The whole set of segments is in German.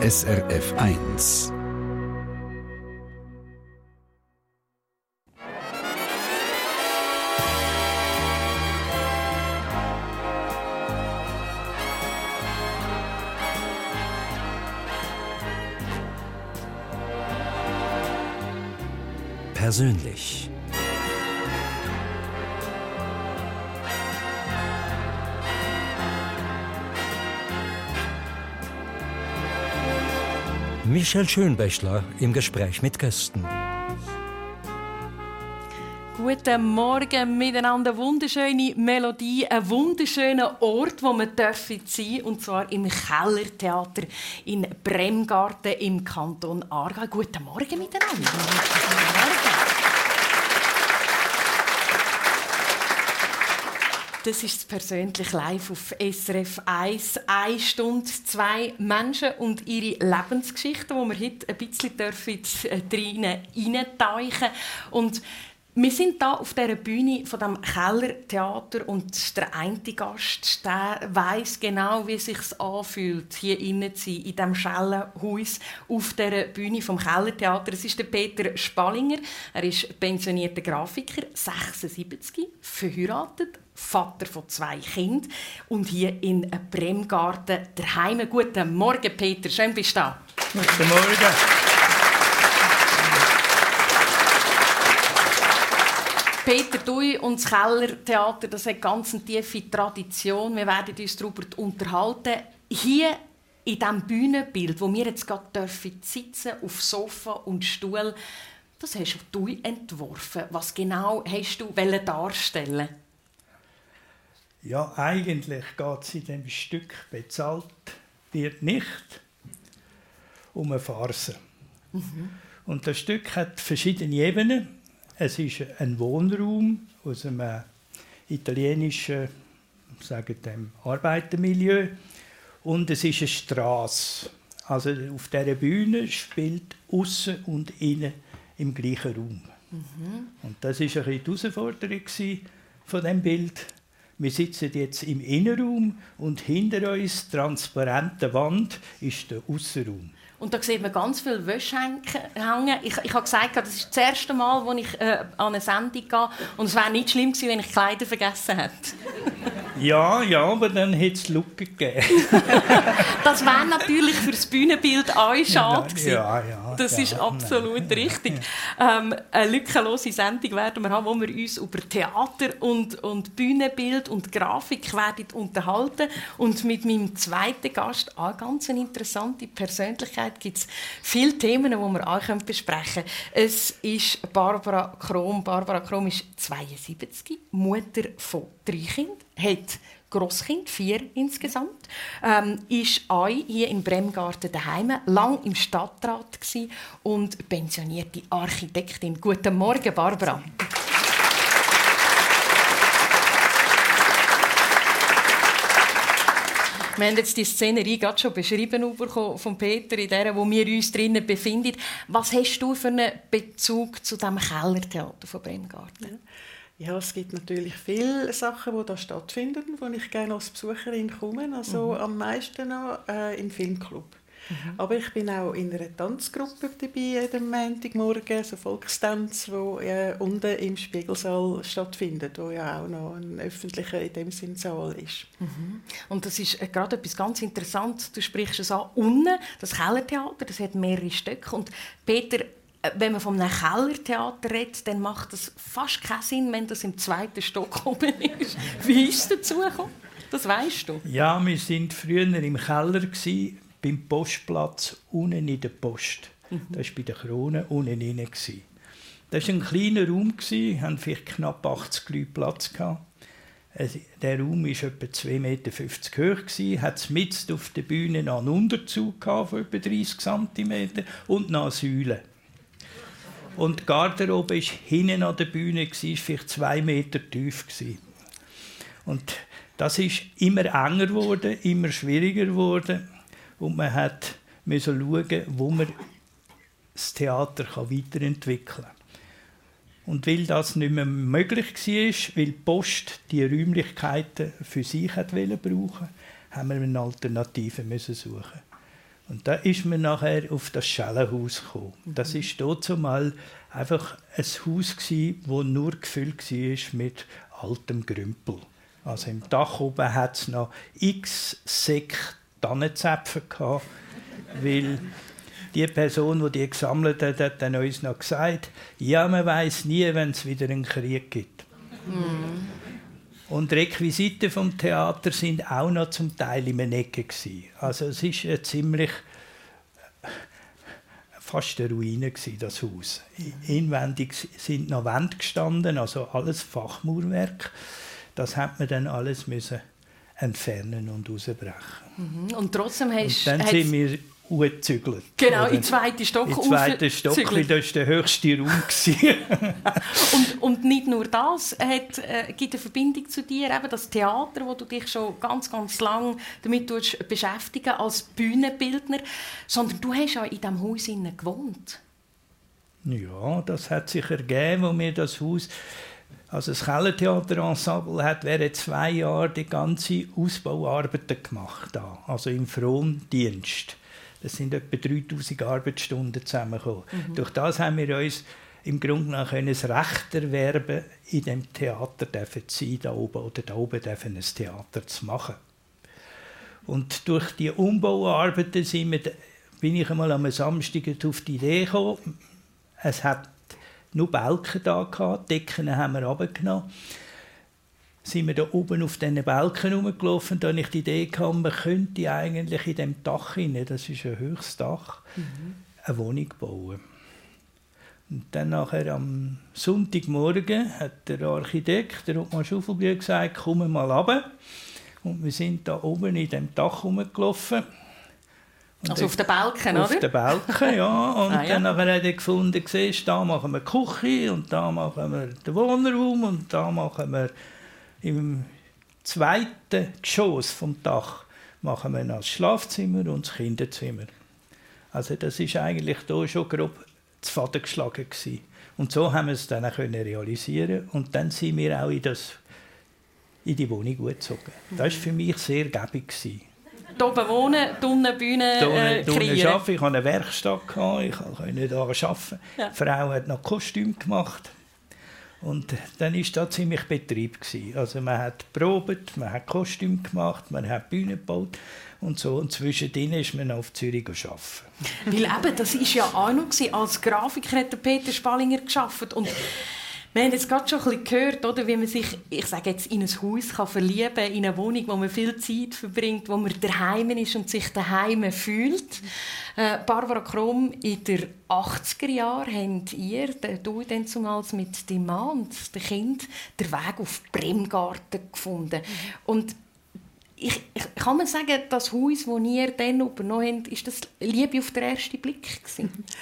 SRF 1. Persönlich. Michel Schönbächler im Gespräch mit Gästen. Guten Morgen miteinander. Wunderschöne Melodie, ein wunderschöner Ort, wo man sein dürfen, und zwar im Kellertheater in Bremgarten im Kanton Aargau. Guten Morgen miteinander. Das ist persönlich live auf SRF 1. Eine Stunde, zwei Menschen und ihre Lebensgeschichten, wo wir heute ein bisschen dürfen, äh, drinnen reintauchen Und wir sind da auf der Bühne von dem Kellertheater und der eine Gast, der weiß genau, wie es sich anfühlt, hier innen zu sein, in diesem Schellenhaus auf der Bühne vom Kellertheater. Es ist der Peter Spallinger. Er ist pensionierter Grafiker, 76, verheiratet, Vater von zwei Kindern und hier in Bremgarten daheim. Guten Morgen, Peter. Schön bist du da. Guten Morgen. Peter Dui und das Kellertheater, das hat ganz eine tiefe Tradition. Wir werden uns darüber unterhalten. Hier in diesem Bühnenbild, wo wir jetzt gerade dürfen, sitzen auf Sofa und Stuhl, das hast du entworfen. Was genau hast du darstellen ja, eigentlich geht es in dem Stück bezahlt wird nicht um eine Farce. Mhm. Und das Stück hat verschiedene Ebenen. Es ist ein Wohnraum aus einem italienischen sagen dem Arbeitermilieu und es ist eine Straße. Also auf dieser Bühne spielt außen und innen im gleichen Raum. Mhm. Und das ist ein bisschen die Herausforderung von dem Bild wir sitzen jetzt im Innenraum und hinter uns, transparente Wand, ist der Außenraum. Und da sieht man ganz viele Wäsche hängen. Ich, ich habe gesagt, das ist das erste Mal, als ich äh, an eine Sendung gehe. Und es wäre nicht schlimm gewesen, wenn ich Kleider vergessen hätte. ja, ja, aber dann hätte es Lücken gegeben. das wäre natürlich für das Bühnenbild auch schade gewesen. Ja, ja. Das ja, ist absolut nein. richtig. Ähm, eine lückenlose Sendung werden wir haben, wo wir uns über Theater und, und Bühnenbild und Grafik werden unterhalten. Und mit meinem zweiten Gast, auch ganz eine interessante Persönlichkeit, Gesundheit gibt es viele Themen, die wir auch besprechen können. Es ist Barbara Krom. Barbara Krom ist 72, Mutter von drei Kindern, hat Grosskind, vier insgesamt, ähm, ist auch hier in Bremgarten daheim, lang im Stadtrat und pensionierte Architektin. Guten Morgen, Barbara. Wir haben jetzt die Szenerie gerade schon beschrieben von Peter, in der wo wir uns drinnen befinden. Was hast du für einen Bezug zu dem Kellertheater von Bremgarten? Ja, es gibt natürlich viele Sachen, die da stattfinden, wo ich gerne als Besucherin komme. Also mhm. am meisten noch äh, im Filmclub. Mhm. Aber ich bin auch in einer Tanzgruppe dabei, jeden Montagmorgen, so Volkstanz, wo äh, unten im Spiegelsaal stattfindet, wo ja auch noch ein öffentlicher in dem Sinn Saal ist. Mhm. Und das ist äh, gerade etwas ganz Interessantes. Du sprichst es an, unten, das Kellertheater, das hat mehrere Stücke. Und Peter, äh, wenn man von einem Kellertheater redet, dann macht das fast keinen Sinn, wenn das im zweiten Stock oben ist. Wie ist es dazu gekommen? Das weißt du? Ja, wir sind früher im Keller gewesen, beim Postplatz unten in der Post. Mhm. Das war bei der Krone unten rein. Das war ein kleiner Raum, wir hatten vielleicht knapp 80 Leute Platz. Gehabt. Der Raum war etwa 2,50 Meter hoch, hat mitten auf der Bühne noch einen Unterzug von etwa 30 cm und noch eine Säule. Und die Garderobe war hinten an der Bühne, war vielleicht zwei Meter tief. Und das ist immer enger geworden, immer schwieriger geworden und man hat müssen schauen, wo man das Theater weiterentwickeln kann. Und weil das nicht mehr möglich war, weil die Post die Räumlichkeiten für sich hat brauchen haben wir eine Alternative müssen suchen. Und da ist man nachher auf das Schellenhaus gekommen. Das ist dort mal einfach ein Haus gsi, wo nur gefüllt war mit altem Grümpel. Also im Dach oben hat es noch x Säcke Tannenzäpfe gehabt, weil die Person, die die gesammelt hat, hat dann uns noch gesagt, ja, man weiß nie, wenn es wieder einen Krieg gibt. Mm. Und Requisiten vom Theater sind auch noch zum Teil in Ecke gewesen. Also es ist ein ziemlich fast eine Ruine gewesen, das Haus. Inwendig sind noch Wände gestanden, also alles Fachmauerwerk. Das hat man dann alles müssen entfernen und rausbrechen. Mhm. Und trotzdem hast und dann sind wir hochgezügelt. Genau, in den zweiten Stock In zweiten Stock, weil das war der höchste Raum. und, und nicht nur das hat, äh, gibt eine Verbindung zu dir, eben das Theater, wo du dich schon ganz, ganz lang damit beschäftigen als Bühnenbildner, sondern du hast ja in diesem Haus gewohnt. Ja, das hat sich ergeben, wo wir das Haus also das Kellertheaterensemble hat während zwei Jahren die ganze Ausbauarbeiten gemacht, da, also im Frondienst. Das sind etwa 3000 Arbeitsstunden zusammengekommen. Mhm. Durch das haben wir uns im Grunde genommen ein Recht erwerben, in dem Theater zu sein, da oben oder da oben ein Theater zu machen. Und durch die Umbauarbeiten sind wir, bin ich einmal am Samstag auf die Idee gekommen, es hat nur Balken da gehabt, Decken haben wir runtergenommen sind wir da oben auf diesen Balken rumgelaufen. Da ich die Idee, gehabt, man könnte eigentlich in dem Dach hinein, das ist ein höchstes Dach, mhm. eine Wohnung bauen. Und dann nachher am Sonntagmorgen hat der Architekt, der Ottmar Schuffelbühl, gesagt, komm mal runter. Und wir sind da oben in dem Dach rumgelaufen. Und also auf den Balken, auf oder? Auf den Balken, ja. Und ah, ja. dann nachher hat er gefunden, siehst, da machen wir die Küche und da machen wir den Wohnraum und da machen wir im zweiten Geschoss vom Dach machen wir das Schlafzimmer und das Kinderzimmer. Also das ist eigentlich da schon grob zu Faden geschlagen gewesen. Und so haben wir es dann auch realisieren und dann sind wir auch in, das, in die Wohnung gezogen. Das war für mich sehr gäbig. Hier oben wohnen, unten Bühne äh, kreieren. Arbeiten. Ich hatte eine Werkstatt, ich konnte da arbeiten. Ja. Die Frau hat noch Kostüm gemacht. Und dann war da ziemlich Betrieb. Gewesen. Also man hat probiert, man hat Kostüm gemacht, man hat Bühne gebaut und so. Und zwischendrin ist man auf Zürich arbeiten. Weil eben, das war ja auch noch, als Grafiker hat Peter Spallinger geschafft und wir haben jetzt gerade schon ein bisschen gehört, oder, wie man sich, ich sage jetzt, in ein Haus kann verlieben kann, in eine Wohnung, wo man viel Zeit verbringt, wo man daheim ist und sich daheim fühlt. Äh, Barbara Krumm, in den 80er Jahren habt ihr, du dann zumals mit deinem Mann und dem Kind, den Weg auf Bremgarten gefunden. Und ich, ich, kann man sagen, das Haus, das ihr dann übernommen habt, ist das Liebe auf den ersten Blick gewesen?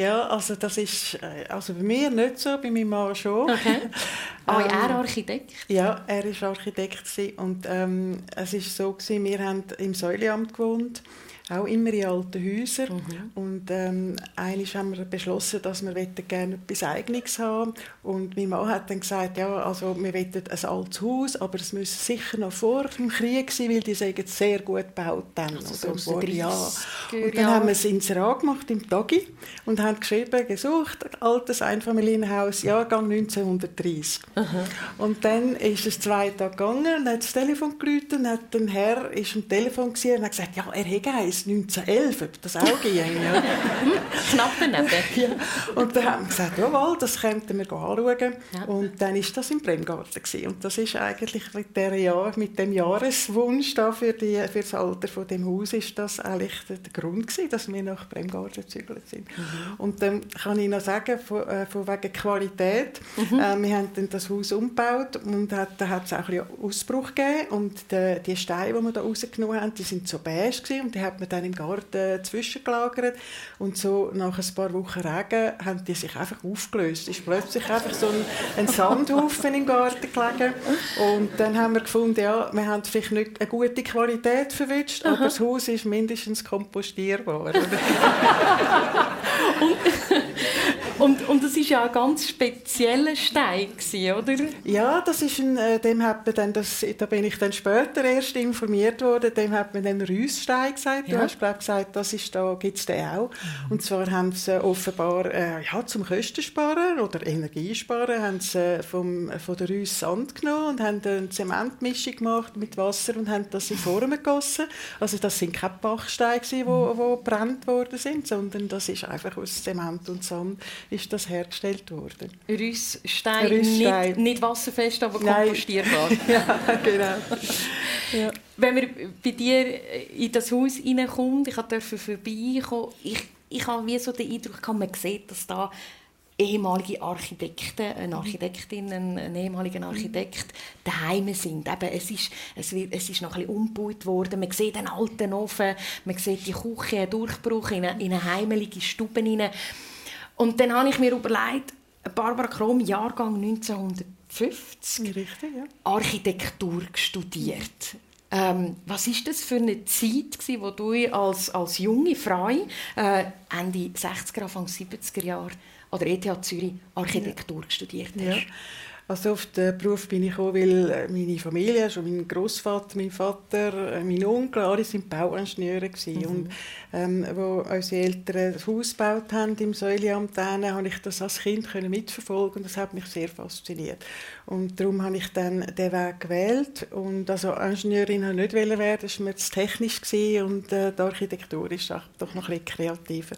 Ja, also das ist äh, also bei mir nicht so, bei meinem Mann schon. Okay. Oh, ähm, er Architekt? Ja, er war Architekt und ähm, es war so gewesen, wir haben im Säuleamt gewohnt auch immer in alten Häusern. Mhm. Und ähm, eigentlich haben wir beschlossen, dass wir gerne etwas Eigenes haben Und mein Mann hat dann gesagt, ja, also wir wollen ein altes Haus, aber es müsse sicher noch vor dem Krieg sein, weil die sagen sehr gut gebaut dann. Also so vor, ja. Und dann haben wir es ins Rad gemacht im Tagi und haben geschrieben, gesucht, altes Einfamilienhaus, Jahrgang 1930. Mhm. Und dann ist es zwei Tage gegangen, dann hat das Telefon geläutet, und hat der Herr ist am Telefon und hat gesagt, ja, er hätte eins 1911, ob das auch ging. Ja. Knapp daneben. Ja. Und dann haben wir gesagt, jawohl, das könnten wir anschauen. Ja. Und dann war das im Bremgarten. Gewesen. Und das ist eigentlich mit, der Jahr, mit dem Jahreswunsch da für, die, für das Alter von dem Haus ist das eigentlich der, Grund gewesen, dass wir nach Bremgarten gezügelt sind. Mhm. Und dann kann ich noch sagen, von, äh, von wegen Qualität, mhm. äh, wir haben dann das Haus umgebaut und hat, da hat es auch ein Ausbruch gegeben und die, die Steine, die wir da rausgenommen haben, die sind so beige gewesen, und die hat man dann im Garten zwischengelagert und so nach ein paar Wochen Regen haben die sich einfach aufgelöst. Es ist plötzlich einfach so ein, ein Sandhaufen im Garten gelegen und dann haben wir gefunden, ja, wir haben vielleicht nicht eine gute Qualität verwünscht, aber das Haus ist mindestens kompostierbar. und Und, das war ja ein ganz spezieller Stein, oder? Ja, das ist ein, äh, dem hat man dann, das, da bin ich dann später erst informiert worden, dem hat man dann Rüssstein gesagt. Ja. Du hast glaub, gesagt, das ist da, gibt es den auch. Mhm. Und zwar haben sie offenbar äh, ja, zum Kostensparen oder Energiesparen haben sie vom, von der Rüss Sand genommen und haben eine Zementmischung gemacht mit Wasser und haben das in Formen gegossen. Also das sind keine Bachsteine, die wo, wo brennt worden sind, sondern das ist einfach aus Zement und Sand ist das hergestellt worden. Rüssstein, Rüssstein. Nicht, nicht wasserfest, aber kompostierbar. ja, genau. ja. Wenn man bei dir in das Haus reinkommt, ich durfte vorbeikommen, ich, ich habe wie so den Eindruck, man sieht, dass da ehemalige Architekten, eine Architektin, ein, ein ehemaliger Architekt daheim sind. Eben, es, ist, es, wird, es ist noch ein bisschen umgebaut worden. Man sieht den alten Ofen, man sieht die Küche, einen Durchbruch in eine, in eine heimelige Stube hinein. Und dann habe ich mir überlegt, Barbara Krom, Jahrgang 1950, Richtig, ja. Architektur studiert. Ähm, was ist das für eine Zeit, gewesen, wo du als, als junge Frau äh, Ende 60er, Anfang 70er Jahre an der ETH Zürich Architektur ja. studiert hast? Ja. Also auf den Beruf bin ich gekommen, weil äh, meine Familie, also mein Großvater, mein Vater, äh, mein Onkel, alle sind Bauingenieure mhm. und ähm, wo unsere Eltern das Haus gebaut haben im Säuliamt, habe ich das als Kind können mitverfolgen und das hat mich sehr fasziniert. Und darum habe ich dann den Weg gewählt und also Ingenieurin habe ich nicht werden, das war mir zu technisch und äh, die Architektur ist doch noch ein bisschen kreativer.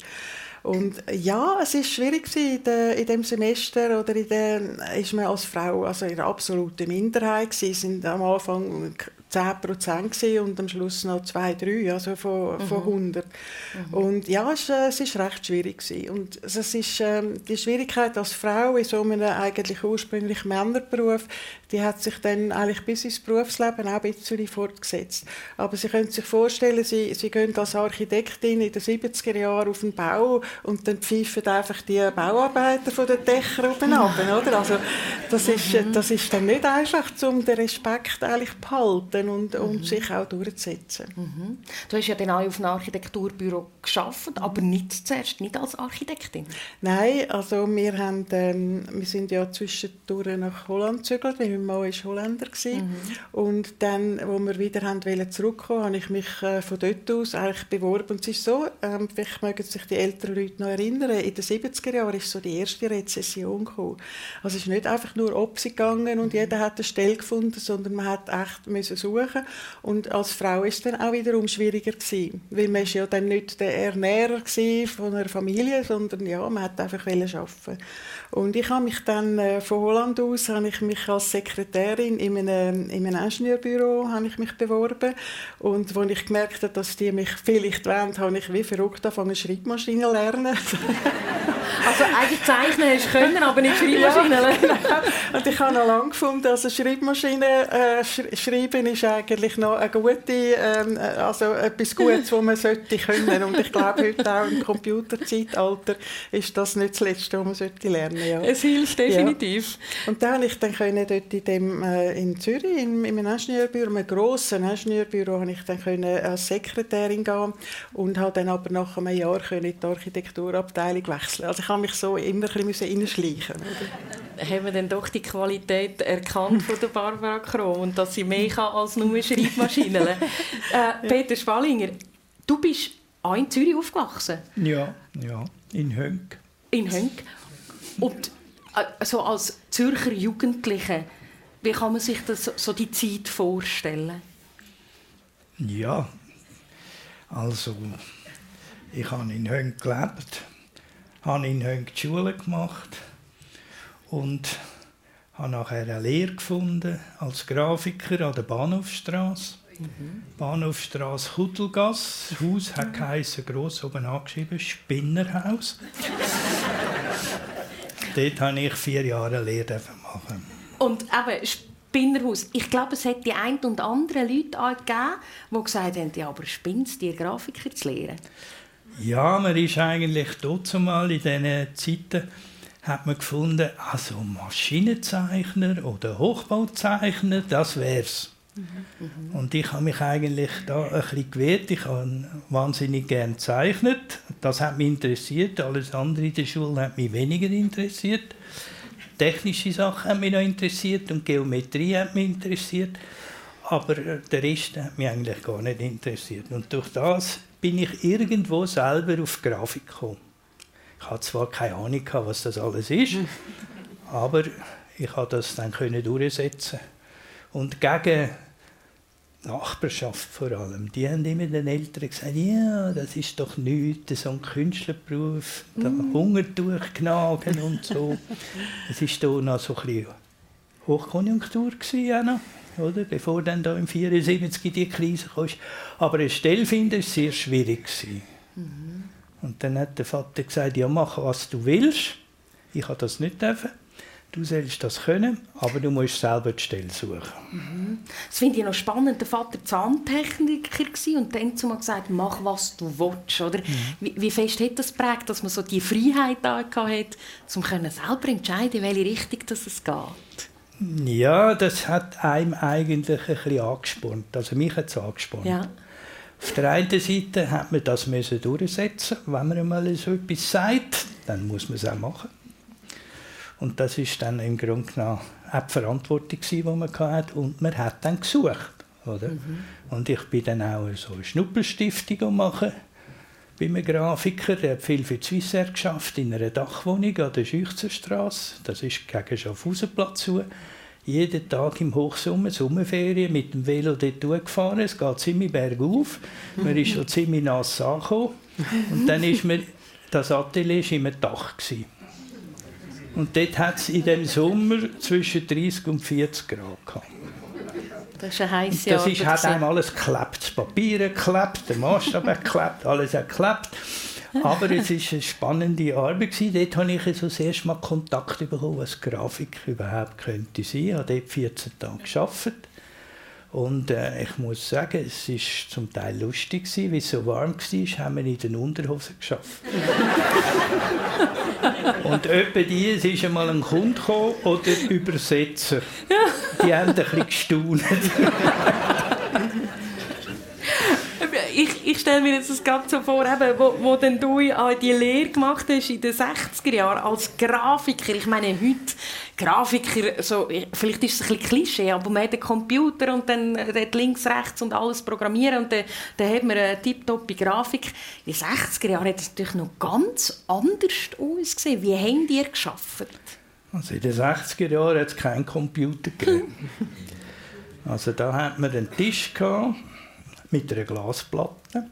Und ja, es ist schwierig in, de, in dem Semester oder in dem, ist man als Frau also in der absoluten Minderheit gewesen. sind am Anfang 10 Prozent und am Schluss noch 2, 3, also von, mhm. von 100. Mhm. Und ja, es, äh, es ist recht schwierig gewesen. Und es ist ähm, die Schwierigkeit als Frau in so einem eigentlich ursprünglich Männerberuf, die hat sich dann eigentlich bis ins Berufsleben auch ein bisschen fortgesetzt. Aber Sie können sich vorstellen, Sie, Sie gehen als Architektin in den 70er Jahren auf den Bau und dann pfeifen einfach die Bauarbeiter von den Dächern oben ab, oder? Also das ist, mhm. das ist dann nicht einfach, um den Respekt eigentlich zu behalten bleiben und, mhm. und sich auch durchzusetzen. Mhm. Du hast ja dann auch auf einem Architekturbüro geschafft, aber nicht zuerst, nicht als Architektin. Nein, also wir, haben, ähm, wir sind ja zwischendurch nach Holland gezögert, weil mein Mann ist Holländer war. Mhm. Und dann, wo wir wieder haben wollen zurückkommen, habe ich mich äh, von dort aus eigentlich beworben. Und es ist so, ähm, vielleicht mögen sich die älteren Leute noch erinnern, in den 70er Jahren ist so die erste Rezession gekommen. Also es ist nicht einfach nur ob sie gegangen und mhm. jeder hat eine Stelle gefunden, sondern man hat echt müssen suchen. Und als Frau ist es dann auch wiederum schwieriger gewesen, weil man ist ja dann nicht der Ernährer von einer Familie, sondern ja, man hat einfach arbeiten. Und ich habe mich dann äh, von Holland aus habe ich mich als Sekretärin in einem, in einem Ingenieurbüro habe ich mich beworben und als ich gemerkt habe, dass die mich vielleicht wollen, habe ich wie verrückt angefangen Schreibmaschine zu lernen. also eigentlich zeichnen hast du können, aber nicht Schreibmaschine lernen. Ja, und ich habe noch lange gefunden, also Schreibmaschine äh, schreiben ist eigentlich noch eine gute, ähm, also etwas Gutes, was man sollte können. Und ich glaube heute auch im Computerzeitalter ist das nicht das Letzte, was man sollte lernen ja. Es hilft definitiv. Ja. Und dann habe ich dann können dort in, dem, äh, in Zürich, in, in einem Ingenieurbüro, einem grossen Ingenieurbüro, habe ich dann können als Sekretärin gehen und habe dann aber nach einem Jahr können in die Architekturabteilung wechseln. Also ich habe mich so immer ein bisschen reinschleichen Haben wir dann doch die Qualität erkannt von der Barbara Krom und dass sie mehr kann als nur Schreibmaschinen? äh, Peter Spallinger, du bist auch in Zürich aufgewachsen? Ja, ja, in Hönk. In Hönk. Und also als Zürcher Jugendliche, wie kann man sich das, so die Zeit vorstellen? Ja, also ich habe in Hönk gelebt, habe in Hönk die Schule gemacht und habe nachher eine Lehre gefunden als Grafiker an der Bahnhofstrasse. Mhm. Bahnhofstrasse Kuttelgasse. Das Haus hat geheißen, gross oben angeschrieben, Spinnerhaus. Dort habe ich vier Jahre Lehre machen. Und eben, Spinnerhaus. Ich glaube, es hat die ein und andere Leute auch gegeben, die gesagt haben, ja, aber spinnst dir Grafiker zu lehren? Ja, man ist eigentlich dort mal in diesen Zeiten hat man gefunden, also Maschinenzeichner oder Hochbauzeichner, das wär's. Mhm. Und ich habe mich eigentlich da ein bisschen gewehrt. Ich habe wahnsinnig gern gezeichnet. Das hat mich interessiert. Alles andere in der Schule hat mich weniger interessiert. Technische Sachen haben mich noch interessiert und Geometrie hat mich interessiert. Aber der Rest hat mich eigentlich gar nicht interessiert. Und durch das bin ich irgendwo selber auf Grafik gekommen. Ich hatte zwar keine Ahnung, was das alles ist, aber ich konnte das dann durchsetzen. Und gegen Nachbarschaft vor allem, die haben immer den Eltern gesagt, ja, das ist doch nichts, so ein Künstlerberuf, da mm. Hunger durchknagen und so. Es war da noch so ein bisschen Hochkonjunktur gewesen, oder? bevor dann da im 74 die Krise kam. Aber eine Stelle finden war sehr schwierig. Mhm. Und dann hat der Vater gesagt, ja, mach was du willst. Ich habe das nicht dürfen. Du sollst das können, aber du musst selber die Stelle suchen. Mhm. Das finde ich noch spannend. Der Vater Zahntechniker und dann zu gesagt, mach was du willst. Oder? Mhm. Wie, wie, fest hat das geprägt, dass man so die Freiheit da hat, um selber entscheiden, in welche Richtung das es geht? Ja, das hat einem eigentlich ein bisschen angespornt. Also mich hat es angespornt. Ja. Auf der einen Seite hat man das müssen durchsetzen. Wenn man einmal so etwas sagt, dann muss man es auch machen. Und das ist dann im Grunde genommen auch die Verantwortung, die man hatte. Und man hat dann gesucht. Oder? Mhm. Und ich bin dann auch so eine Schnuppelstiftung machen bei einem Grafiker. Der hat viel für die Swissair geschafft, in einer Dachwohnung an der Schüchzerstraße. Das ist gegen Schaffhausenplatz zu. Jeden Tag im Hochsommer, Sommerferien, mit dem Velo dort gefahren. Es geht ziemlich bergauf. Man ist schon ziemlich nass angekommen. Und dann ist mir, das Atelier war im Dach. Gewesen. Und dort hat es in dem Sommer zwischen 30 und 40 Grad gehabt. Das ist ein heißes Jahr. Das ist, hat einem alles geklebt. Das Papier geklebt, der Maßstab geklebt, alles hat geklebt. Aber es war eine spannende Arbeit. Dort habe ich so das erste Mal Kontakt bekommen, was Grafik überhaupt könnte sein. Ich habe dort 14 Tage gearbeitet. Und äh, ich muss sagen, es war zum Teil lustig, weil es so warm war, haben wir in den Unterhosen geschafft. Und etwa die, es ist einmal ein Kunde gekommen oder Übersetzer. Die haben ein bisschen gestaunt. Ich, ich stelle mir jetzt das Ganze so vor, eben, wo, wo denn du die Lehre gemacht hast in den 60er Jahren als Grafiker. Ich meine, heute Grafiker, so, vielleicht ist es ein bisschen Klischee, aber man hat einen Computer und dann links, rechts und alles programmieren und dann, dann hat man eine tiptoppe Grafik. In den 60er Jahren hat es natürlich noch ganz anders ausgesehen. Wie haben die geschafft? Also in den 60er Jahren hat es keinen Computer gegeben. also da hat man einen Tisch gehabt, mit einer Glasplatte.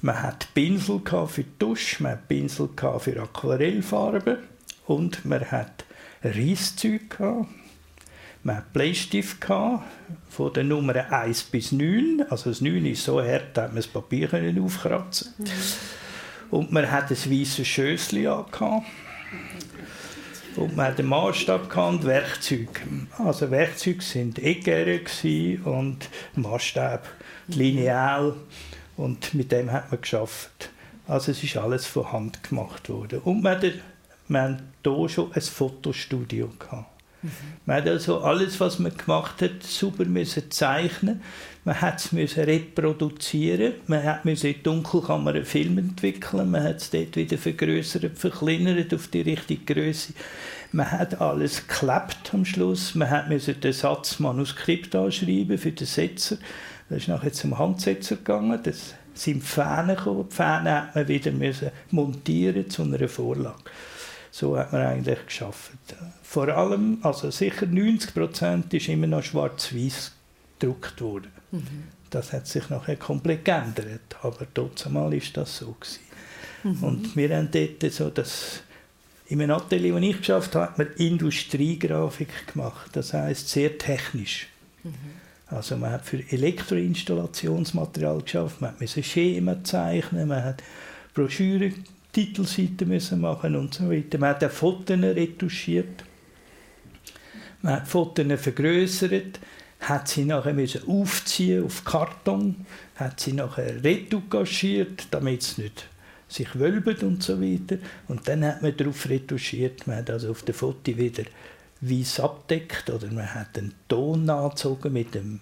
Man hat Pinsel für Dusche, man hat Pinsel für Aquarellfarben und man hat Reisszeug Man hat Bleistift von der Nummer 1 bis 9. Also das 9 ist so hart, dass man das Papier aufkratzen mhm. Und man hat ein weißes Schößchen angehabt. Und man hat den Maßstab und Werkzeuge. Also Werkzeuge sind Eckere und Maßstab lineal und mit dem hat man geschafft. Also es ist alles von Hand gemacht worden. Und wir hatten, wir hatten hier schon ein Fotostudio gehabt. Mhm. Man hat also alles, was man gemacht hat, super müssen zeichnen. Man hat es reproduzieren. Man hat müssen in Dunkelkammer einen Film entwickeln. Man hat es dort wieder vergrößert, verkleinert auf die richtige Größe. Man hat alles geklebt am Schluss. Man hat müssen den Satz Manuskript anschreiben für den Setzer. Das ist nachher zum Handsetzer gegangen. Das sind Fähne gekommen. Die Fähne hat man wieder müssen montieren zu einer Vorlage. So hat man eigentlich geschafft. Vor allem, also sicher 90 Prozent ist immer noch schwarz-weiß gedruckt worden. Mhm. Das hat sich nachher komplett geändert, aber trotzdem war das so gewesen. Mhm. Und wir haben dort so das in einem Atelier, das ich geschafft habe, hat man Industriegrafik gemacht. Das heißt sehr technisch. Also man hat für Elektroinstallationsmaterial geschafft, man musste Schemen zeichnen, man hat Broschüren, Titelseiten müssen machen und so weiter. Man hat auch Fotos retuschiert, man hat Fotos vergrößert, hat sie nachher müssen aufziehen auf Karton, hat sie nachher retugagiert, damit es nicht sich wölbt und so weiter. Und dann hat man darauf retuschiert, man hat also auf den Foto wieder weiß abdeckt oder man hat einen Ton angezogen mit dem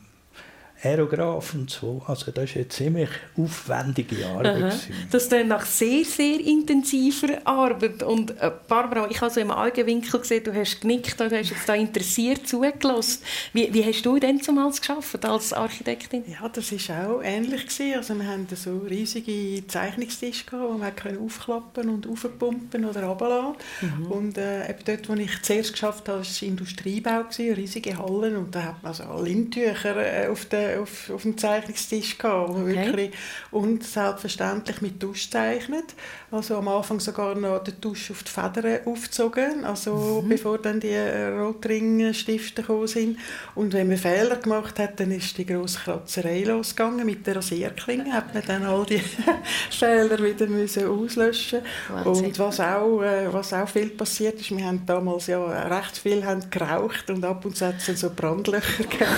Aerograph und so. Also das ist eine ziemlich aufwendige Arbeit. Das ist dann nach sehr, sehr intensiver Arbeit. Und äh, Barbara, ich habe so im Augenwinkel gesehen, du hast genickt, du hast jetzt da interessiert zugelassen. Wie, wie hast du denn zumals geschafft als Architektin? Ja, das war auch ähnlich. Gewesen. Also wir hatten so riesige Zeichnungstische, die man aufklappen und aufpumpen oder runterlassen mhm. Und äh, eben dort, wo ich zuerst geschafft habe, war es Industriebau, gewesen, riesige Hallen. Und da hat man so Lindtücher äh, auf den auf, auf dem Zeichnungstisch gehabt, okay. wirklich, und selbstverständlich mit Tusch zeichnet. Also am Anfang sogar noch den Tusch auf die Federn aufgezogen, also mhm. bevor dann die Rotring-Stifte gekommen sind. Und wenn man Fehler gemacht hat, dann ist die grosse Kratzerei losgegangen mit der Rasierklinge, hat man dann all die Fehler wieder müssen auslöschen Und was auch, äh, was auch viel passiert ist, wir haben damals ja recht viel haben geraucht und ab und zu hat es so Brandlöcher gegeben.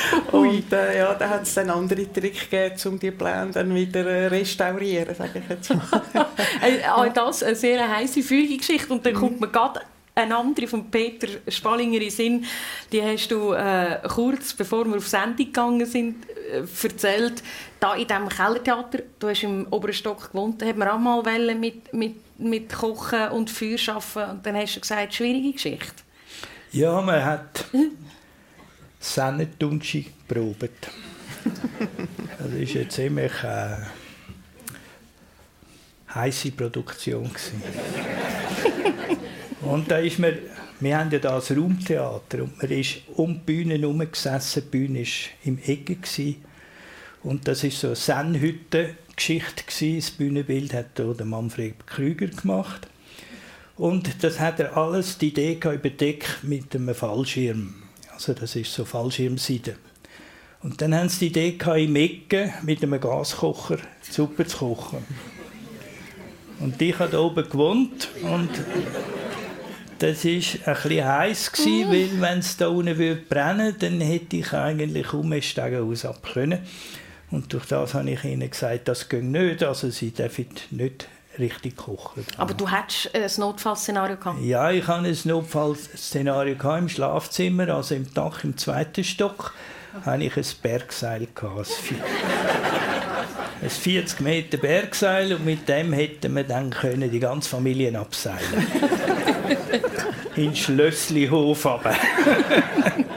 Und äh, ja, da hat es dann andere Tricks gegeben, um die Pläne dann wieder äh, restaurieren, sage ich jetzt mal. Äh, auch das eine sehr heiße Führungsgeschichte und dann mhm. kommt man gerade eine andere von Peter Spallinger in Sinn, die hast du äh, kurz bevor wir auf Sendung gegangen sind, äh, erzählt, da in diesem Kellertheater, du hast im oberen Stock gewohnt, da hat man auch mal mit, mit, mit Kochen und Feuer arbeiten und dann hast du gesagt, schwierige Geschichte. Ja, man hat Sennetunschi probiert. das war eine ziemlich äh, heiße Produktion. und da ist man, wir haben ja das Raumtheater und man ist um die Bühne herum gesessen, die Bühne war im Ecke. Und das war so eine Sennhütte-Geschichte. Das Bühnenbild hat der Manfred Krüger gemacht. Und das hat er alles, die Idee überdeckt mit einem Fallschirm. Also das ist so Fallschirmseide. Und dann haben sie die Idee gehabt, im Ecke mit einem Gaskocher Suppe zu kochen. Und ich habe da oben gewohnt und das war ein bisschen heiß, gewesen, mhm. weil wenn es da unten würde brennen dann hätte ich eigentlich um Stegen aus ab können. Und durch das habe ich ihnen gesagt, das geht nicht, also sie dürfen nicht richtig kochen. Aber du hattest ein Notfallszenario gehabt? Ja, ich hatte ein Notfallszenario im Schlafzimmer, also im Dach im zweiten Stock, hatte ich ein Bergseil gehabt, ein 40 Meter Bergseil und mit dem hätten wir dann können die ganze Familie abseilen. In Schlösslihof aber.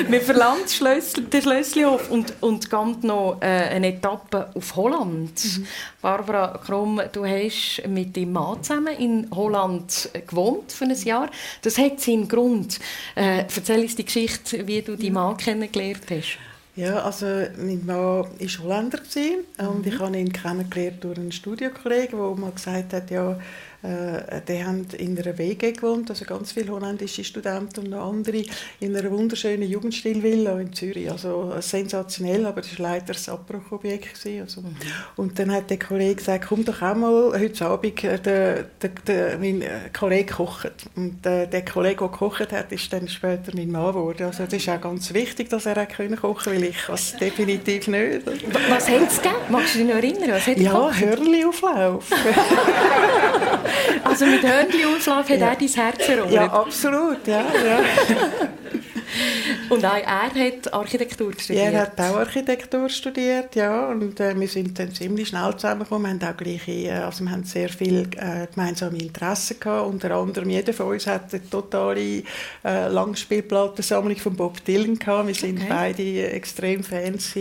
Wir verlangt Schlössl, den Schlösslihof und, und geht noch äh, eine Etappe auf Holland. Mhm. Barbara Krumm, du hast mit deinem Mann zusammen in Holland gewohnt für ein Jahr. Das hat seinen Grund. Äh, erzähl uns die Geschichte, wie du deinen Mann kennengelernt hast. Ja, also mein Mann war Holländer und mhm. ich habe ihn kennengelernt durch einen Studiokollegen, der mal gesagt hat, ja, äh, die haben in einer WG gewohnt, also ganz viele holländische Studenten und noch andere, in einer wunderschönen Jugendstilvilla in Zürich. Also sensationell, aber das war leider das Abbruchobjekt. Also. Mhm. Und dann hat der Kollege gesagt, komm doch auch mal heute Abend, äh, der, der, der, mein äh, Kollege kocht. Und äh, der Kollege, der gekocht hat, ist dann später mein Mann geworden. Also das ist auch ganz wichtig, dass er auch kochen konnte, weil ich es definitiv nicht. Was hat es gegeben? Magst du dich noch erinnern? Was hat ja, Hörnli-Auflauf. Also mit Hörnli-Auflauf hat ja. er dein Herz erobert? Ja, absolut. Ja, ja. und auch er hat Architektur studiert? er hat auch Architektur studiert, ja. Und äh, wir sind dann ziemlich schnell zusammengekommen. Wir haben auch gleiche, äh, also wir haben sehr viele äh, gemeinsame Interessen gehabt. Unter anderem, jeder von uns hat eine totale äh, Langspielplattensammlung von Bob Dylan gehabt. Wir sind okay. beide extrem Fans.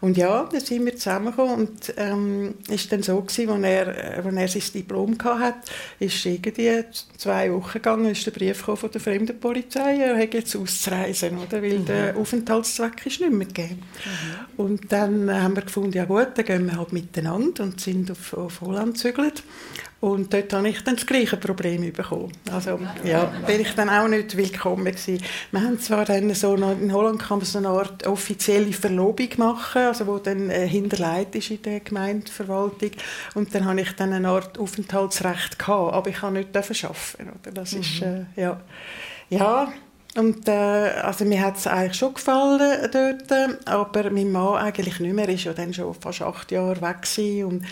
Und ja, dann sind wir zusammengekommen und ähm, ist dann so gewesen, als er, als er sein Diplom hatte, ist irgendwie zwei Wochen gegangen, ist der Brief von der Fremdenpolizei, er hat jetzt auszureisen, oder? Weil mhm. der Aufenthaltszweck ist nicht mehr gegeben. Mhm. Und dann haben wir gefunden, ja gut, dann gehen wir halt miteinander und sind auf, auf Holland gezügelt. Und dort habe ich dann das gleiche Problem bekommen. Also, ja, bin ich dann auch nicht willkommen gewesen. Wir haben zwar dann so in Holland kann man so eine Art offizielle Verlobung machen, also wo dann äh, hinterlegt ist in der Gemeindeverwaltung. Und dann habe ich dann eine Art Aufenthaltsrecht gehabt, aber ich kann nicht arbeiten. Oder? Das mhm. ist, äh, ja, ja, Und äh, also mir hat es eigentlich schon gefallen dort, aber mein Mann eigentlich nicht mehr. Er war ja dann schon fast acht Jahre weg und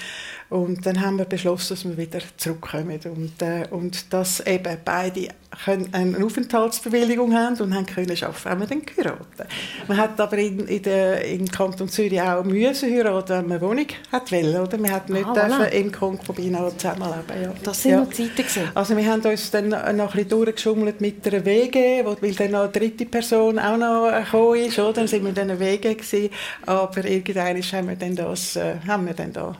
und dann haben wir beschlossen, dass wir wieder zurückkommen und, äh, und dass eben beide können eine Aufenthaltsbewilligung haben und haben können arbeiten, haben wir dann geheiratet. Man hat aber in, in der, im Kanton Zürich auch müssen heiraten, wenn man eine Wohnung hat wollen, oder? Wir hat nicht ah, voilà. im Konkubinat zusammenleben. Ja. Das sind ja. noch Zeiten gewesen. Also wir haben uns dann noch ein bisschen durchgeschummelt mit einer WG, weil dann noch eine dritte Person auch noch gekommen ist, oder? Dann sind wir dann eine WG gewesen, aber irgendwann haben wir dann das, äh, haben wir dann da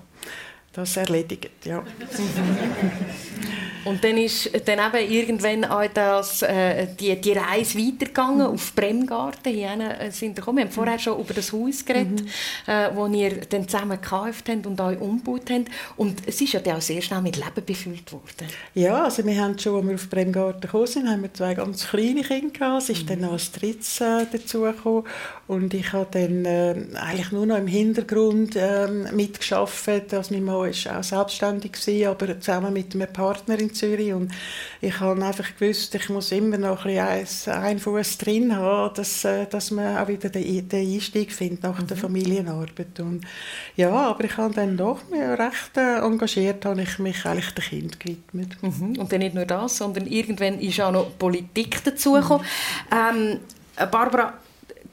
das erledigt, ja. Und dann ist dann eben irgendwann auch das, äh, die, die Reise weitergegangen mhm. auf Bremgarten. Hier äh, sind wir, wir haben vorher schon über das Haus geredet, mhm. äh, wo ihr dann zusammen gekauft habt und euch umgebaut habt. Und es ist ja dann auch sehr schnell mit Leben befüllt worden. Ja, also wir haben schon, als wir auf Bremgarten gekommen sind, haben wir zwei ganz kleine Kinder gehabt. Es ist mhm. dann noch ein drittes äh, dazugekommen. Und ich habe dann äh, eigentlich nur noch im Hintergrund äh, mitgearbeitet. Also mein Mann war auch selbstständig, gewesen, aber zusammen mit einem Partner in Zürich. Und ich habe einfach gewusst, ich muss immer noch ein bisschen einen Fuß drin haben, dass, äh, dass man auch wieder den, den Einstieg findet nach mhm. der Familienarbeit. Und ja, aber ich habe dann doch recht äh, engagiert, habe ich mich eigentlich dem Kind gewidmet. Mhm. Und dann nicht nur das, sondern irgendwann ist auch noch Politik dazugekommen. Mhm. Ähm, Barbara,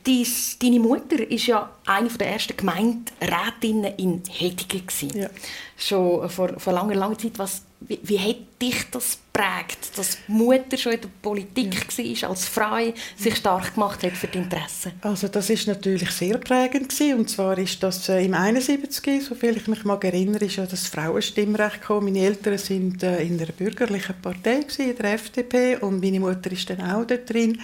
Dies, deine Mutter war ja eine der ersten Gemeinderätinnen in Hedigen. Ja. Schon vor, vor langer, langer Zeit. Was, wie, wie hat dich das prägt, dass die Mutter schon in der Politik ja. war, als Frau sich stark gemacht hat für die Interessen? Also das ist natürlich sehr prägend gewesen. und zwar ist das äh, im 71, soviel ich mich mag erinnere, ist ja das Frauenstimmrecht gekommen. Meine Eltern sind äh, in der bürgerlichen Partei gewesen, in der FDP und meine Mutter ist dann auch dort drin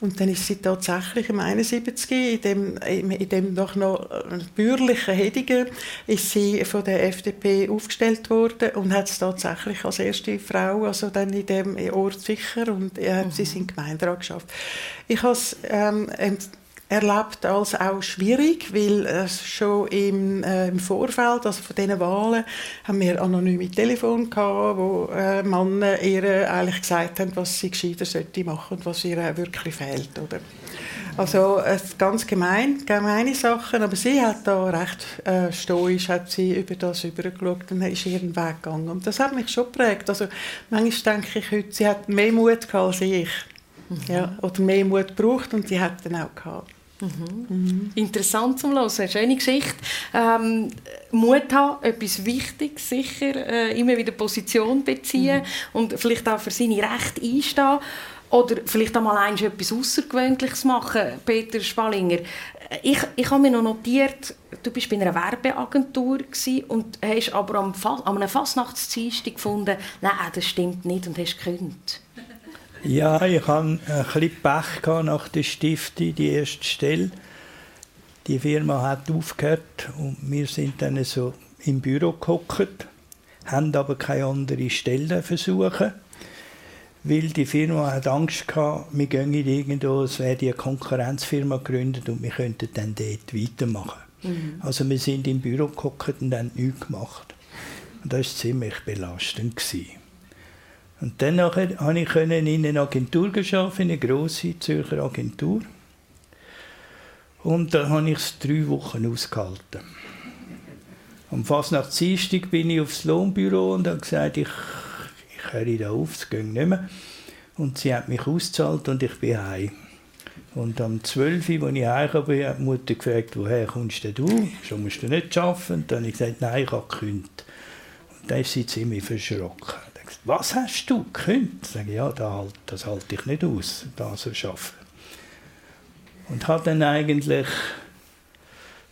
und dann ist sie tatsächlich im 71 in dem, in dem doch noch äh, bürgerlichen Hedigen ist sie von der FDP aufgestellt worden und hat es tatsächlich als erste Frau also dann in dem Ort sicher und äh, mhm. sie sind Gemeinderat geschafft. Ich habe es ähm, erlebt als auch schwierig, weil äh, schon im, äh, im Vorfeld, also von diesen Wahlen, haben wir anonyme Telefon gehabt, wo äh, Männer ihr eigentlich gesagt haben, was sie gescheiter machen und was ihr wirklich fehlt, oder? Also äh, ganz gemein, gemeine Sachen, aber sie hat da recht äh, stoisch hat sie über das übergeschaut und ist ihren Weg gegangen. Und das hat mich schon geprägt. Also manchmal denke ich heute, sie hat mehr Mut gehabt als ich. Mhm. Ja, oder mehr Mut gebraucht und sie hat dann auch gehabt. Mhm. Mhm. Interessant zum Hören, eine schöne Geschichte. Ähm, Mut haben, etwas Wichtiges sicher, äh, immer wieder Position beziehen mhm. und vielleicht auch für seine Rechte einstehen. Oder vielleicht einmal etwas Außergewöhnliches machen, Peter Spallinger. Ich, ich habe mir noch notiert, du bist bei einer Werbeagentur und hast aber am, Fa an einem Fastnachtsdienstag gefunden, nein, das stimmt nicht und hast gekündigt. Ja, ich hatte ein bisschen Pech nach der Stiftung, die erste Stelle. Die Firma hat aufgehört und wir sind dann so im Büro gehockt, haben aber keine andere Stelle versuchen, weil die Firma hat Angst gehabt, wir gehen irgendwo, es wäre eine Konkurrenzfirma gegründet und wir könnten dann dort weitermachen. Mhm. Also wir sind im Büro gehockt und haben nichts gemacht. Und das war ziemlich belastend. Gewesen. Und dann konnte ich in einer Agentur arbeiten, in einer grossen Zürcher Agentur. Und da habe ich es drei Wochen ausgehalten. Und fast nach Dienstag bin ich aufs Lohnbüro und habe gesagt, ich, ich höre da auf, es geht nicht mehr. Und sie hat mich ausgezahlt und ich bin heim. Und am 12. Uhr, als ich heimkam, hat die Mutter gefragt, woher kommst denn du? Schon musst du nicht arbeiten? Und dann habe ich gesagt, nein, ich habe gekündigt. Und dann ist sie ziemlich verschrocken was hast du gekündigt? Sage ich, ja, das, halt, das halte ich nicht aus, da so arbeiten. Und habe dann eigentlich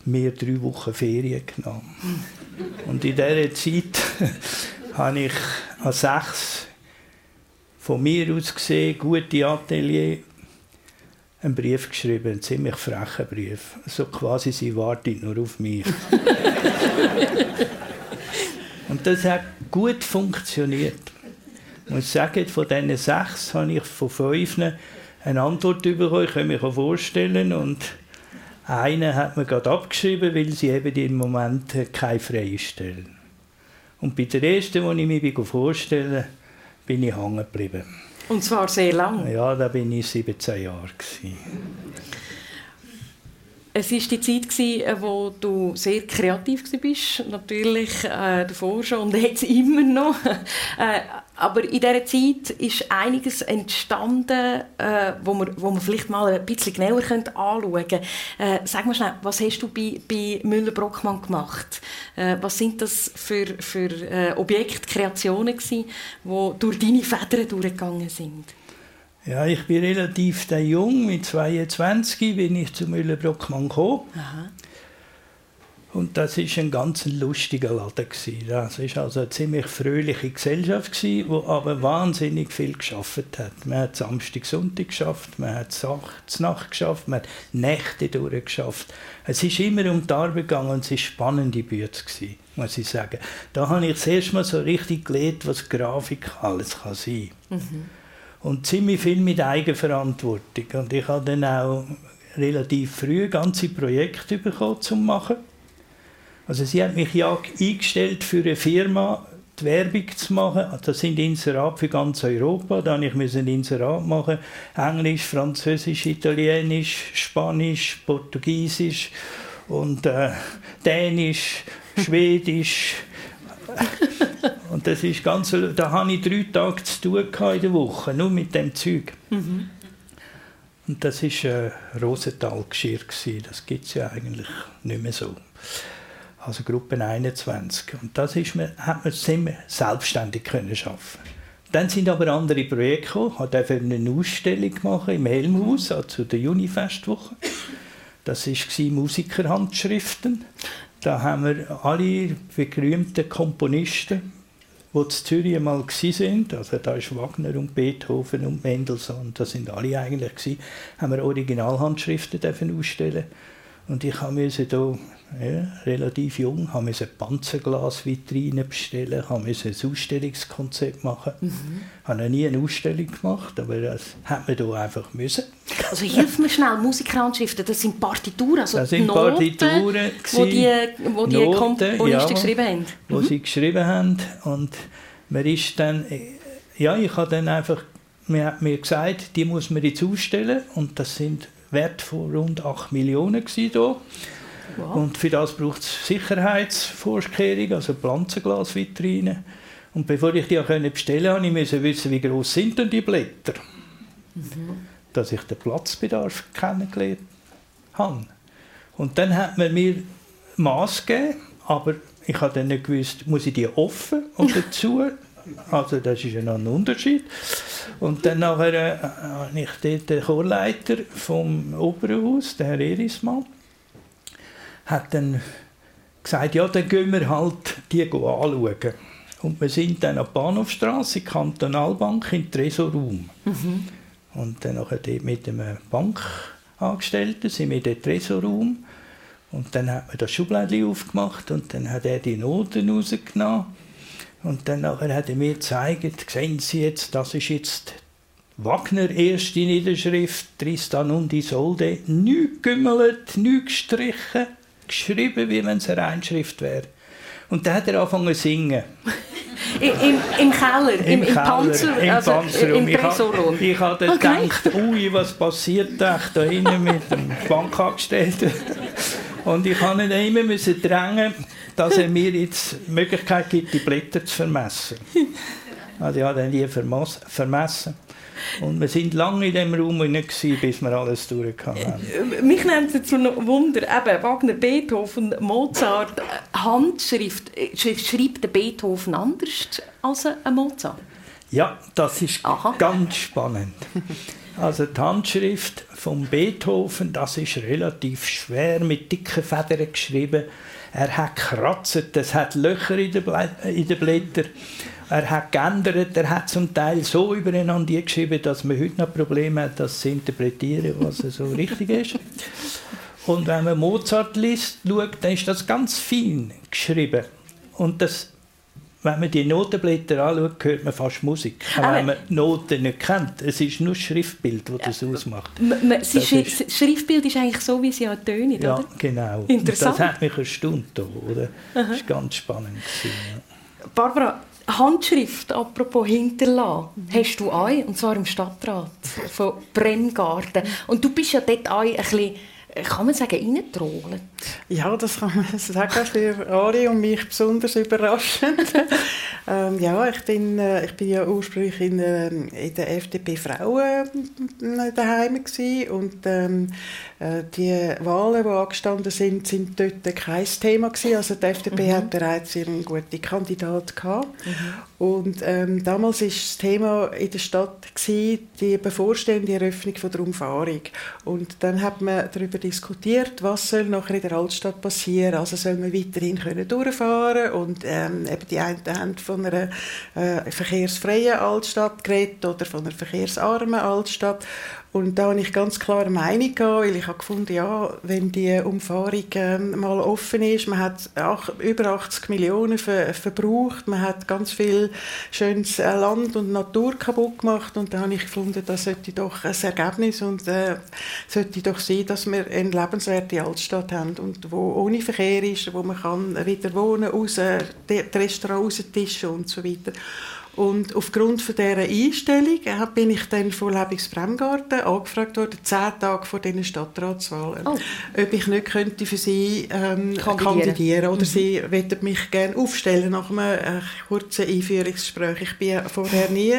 mir drei Wochen Ferien genommen. Und in dieser Zeit habe ich an sechs von mir aus gesehen gute Atelier einen Brief geschrieben, einen ziemlich frechen Brief. So quasi, sie wartet nur auf mich. Und das hat gut funktioniert. Ich muss sagen, von diesen sechs habe ich von fünf eine Antwort bekommen, ich kann mir vorstellen. Und eine hat mir gerade abgeschrieben, weil sie eben im Moment keine freie Stelle Und bei der ersten, die ich mir vorstellen bin ich hängen geblieben. Und zwar sehr lang? Ja, da bin ich 17 Jahre. Gewesen. Es war die Zeit, in der du sehr kreativ warst, natürlich äh, davor schon und jetzt immer noch. äh, aber in dieser Zeit ist einiges entstanden, äh, wo, wir, wo wir vielleicht mal ein bisschen genauer anschauen können. Äh, sag mal schnell, was hast du bei, bei Müller-Brockmann gemacht? Äh, was sind das für, für äh, Objektkreationen die durch deine Federn durchgegangen sind? Ja, ich bin relativ jung, mit 22 bin ich zu Müller-Brockmann gekommen. Aha. Und das ist ein ganz lustiger Laden Das ist also eine ziemlich fröhliche Gesellschaft die aber wahnsinnig viel geschafft hat. Man hat Samstag, Sonntag geschafft, man hat Nacht geschafft, man hat Nächte durchgeschafft. Es ist immer um die Arbeit gegangen und es war spannende Bühne muss ich sagen. Da habe ich das erste Mal so richtig gelernt, was Grafik alles kann sein kann. Mhm und ziemlich viel mit Eigenverantwortung. Und ich habe dann auch relativ früh ganze Projekte bekommen zum machen. Also sie hat mich ja eingestellt für eine Firma, die Werbung zu machen. Das sind Inserate für ganz Europa. Da musste ich ein Inserat machen. Englisch, Französisch, Italienisch, Spanisch, Portugiesisch und äh, Dänisch, Schwedisch. Und das ist ganz, da hatte ich drei Tage zu tun in der Woche, nur mit dem Zeug. Mhm. Und das war äh, Rosenthal-Geschirr. Das gibt es ja eigentlich nicht mehr so. Also Gruppe 21. Und das ist man, hat man ziemlich selbstständig können schaffen. Dann sind aber andere Projekte gekommen. Ich durfte eine Ausstellung machen im Helmhaus, also der Junifestwoche. Das war Musikerhandschriften. Da haben wir alle berühmten Komponisten, die in Zürich einmal waren, also da ist Wagner und Beethoven und Mendelssohn, das sind alle eigentlich gewesen, haben wir Originalhandschriften ausstellen und ich musste hier ja, relativ jung, habe eine Panzerglasvitrine bestellen, habe ein Ausstellungskonzept machen. Mhm. habe noch nie eine Ausstellung gemacht, aber das hat man hier einfach müssen. Also hilf mir schnell, Musikhandschriften, das sind Partituren, also das sind Noten, Partituren, wo die, wo die Noten, Komponisten ja, geschrieben haben. Wo mhm. sie geschrieben haben und man ist dann, ja, ich habe dann einfach, man hat mir gesagt, die muss man jetzt ausstellen und das sind Wert von rund 8 Millionen hier. Wow. Und für das braucht es Sicherheitsvorkehrungen, also Pflanzenglasvitrinen. Und bevor ich die auch bestellen konnte, musste ich wissen, wie groß sind denn die Blätter. Mhm. Dass ich den Platzbedarf kennengelernt habe. Und dann hat man mir Maß gegeben, aber ich habe dann nicht gewusst, muss ich die offen oder zu? Also das ist ja noch ein Unterschied. Und dann nachher äh, habe ich dort den Chorleiter vom Opernhaus, der Herr Erismann, hat dann gesagt, ja, dann gehen wir halt die anschauen. Und wir sind dann an der Bahnhofstrasse, Kantonalbank, im Tresorraum. Mhm. Und dann nachher dort mit einem Bankangestellten sind wir in den Tresorraum. Und dann hat man das Schubladchen aufgemacht und dann hat er die Noten rausgenommen. Und dann nachher hat er mir gezeigt, sehen Sie jetzt, das ist jetzt Wagner erste Niederschrift, Tristan und Isolde, nichts gümmelt, nichts gestrichen, geschrieben, wie wenn es eine Reinschrift wäre. Und dann hat er angefangen zu singen. Im, Im, Keller, im, im, im Panzer, im also Panzerraum. Im Tresorraum. Ich habe okay. gedacht, ui, was passiert da hinten mit dem Bankangestellten? Und ich musste ihn immer drängen, dass er mir jetzt die Möglichkeit gibt, die Blätter zu vermessen. Also habe dann die vermessen. Und wir sind lange in diesem Raum nicht gewesen, bis wir alles durchgehauen haben. Äh, mich nennt es zu einem Wunder, eben Wagner, Beethoven, Mozart, Handschrift. Äh, schreibt der Beethoven anders als ein Mozart? Ja, das ist Aha. ganz spannend. Also die Handschrift von Beethoven, das ist relativ schwer mit dicken Federn geschrieben. Er hat gekratzt, es hat Löcher in den, Blättern. Er hat geändert, er hat zum Teil so übereinander geschrieben, dass man heute noch Probleme hat, das zu interpretieren, was so richtig ist. Und wenn man Mozart liest, schaut, dann ist das ganz fein geschrieben. Und das, wenn man die Notenblätter anschaut, hört man fast Musik. Aber wenn man die Noten nicht kennt. Es ist nur das Schriftbild, das das ausmacht. Das, ist, Schriftbild ist eigentlich so, wie sie auch tönen, ja, genau. Interessant. Und das hat mich erstaunt. Oder? Das war ganz spannend. Gewesen, ja. Barbara, Handschrift, apropos hinterlassen, mhm. hast du auch, und zwar im Stadtrat von Bremgarten. Und du bist ja dort auch ein bisschen kann man sagen, reintrollen? Ja, das kann man sagen, für Ari und mich besonders überraschend. ähm, ja, ich bin, äh, ich bin ja ursprünglich in, äh, in der FDP Frauen äh, daheim und ähm, äh, die Wahlen, die angestanden sind, sind dort kein Thema gewesen. Also die FDP mhm. hat bereits ihren guten Kandidat gehabt. Mhm. Und ähm, damals ist das Thema in der Stadt gewesen, die bevorstehende Eröffnung von der Umfahrung. Und dann hat man darüber diskutiert, was soll nachher in der Altstadt passieren. Also soll man weiterhin können durchfahren und ähm, eben die einen haben von einer äh, verkehrsfreien Altstadt geredet oder von einer verkehrsarmen Altstadt. Und da habe ich ganz klare Meinung gehabt, weil ich habe gefunden, ja, wenn die Umfahrung äh, mal offen ist, man hat auch über 80 Millionen ver verbraucht, man hat ganz viel schönes äh, Land und Natur kaputt gemacht und da habe ich gefunden, das sollte doch ein Ergebnis und äh, sollte doch sein, dass wir eine lebenswerte Altstadt haben und wo ohne Verkehr ist, wo man kann wieder wohnen, raus, die Restaurants raustischen und so weiter. Und aufgrund von dieser Einstellung äh, bin ich dann von Lebensbremgarten angefragt worden, zehn Tage vor diesen Stadtratswahlen, oh. ob ich nicht könnte für sie ähm, kandidieren. kandidieren oder mhm. sie wollten mich gerne aufstellen nach einem äh, kurzen Einführungsgespräch. Ich war vorher nie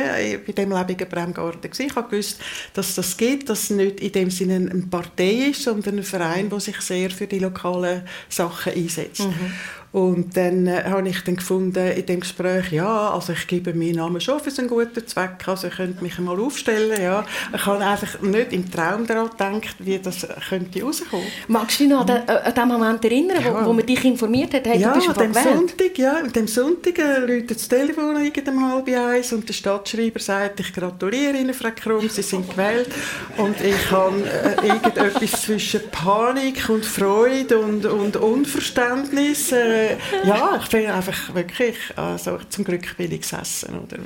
bei dem Lebigen Bremgarten Ich habe gewusst, dass das geht, dass es nicht in dem Sinne eine Partei ist, sondern ein Verein, der sich sehr für die lokalen Sachen einsetzt. Mhm. Und dann äh, habe ich dann gefunden in dem Gespräch, ja, also ich gebe meinen Namen schon für einen guten Zweck, also ich könnte mich mal aufstellen, ja. Ich habe einfach nicht im Traum daran gedacht, wie das könnte rauskommen. Magst du dich noch an, den, äh, an den Moment erinnern, ja. wo, wo man dich informiert hat, hey, ja, du bist an dem Sonntag, ja, an dem Sonntag äh, läutet das Telefon um halb eins und der Stadtschreiber sagt, ich gratuliere Ihnen, Frau Krumm, Sie sind gewählt. Und ich habe äh, irgendetwas zwischen Panik und Freude und, und Unverständnis äh, ja, ich bin einfach wirklich, also zum Glück bin ich gesessen. Oder?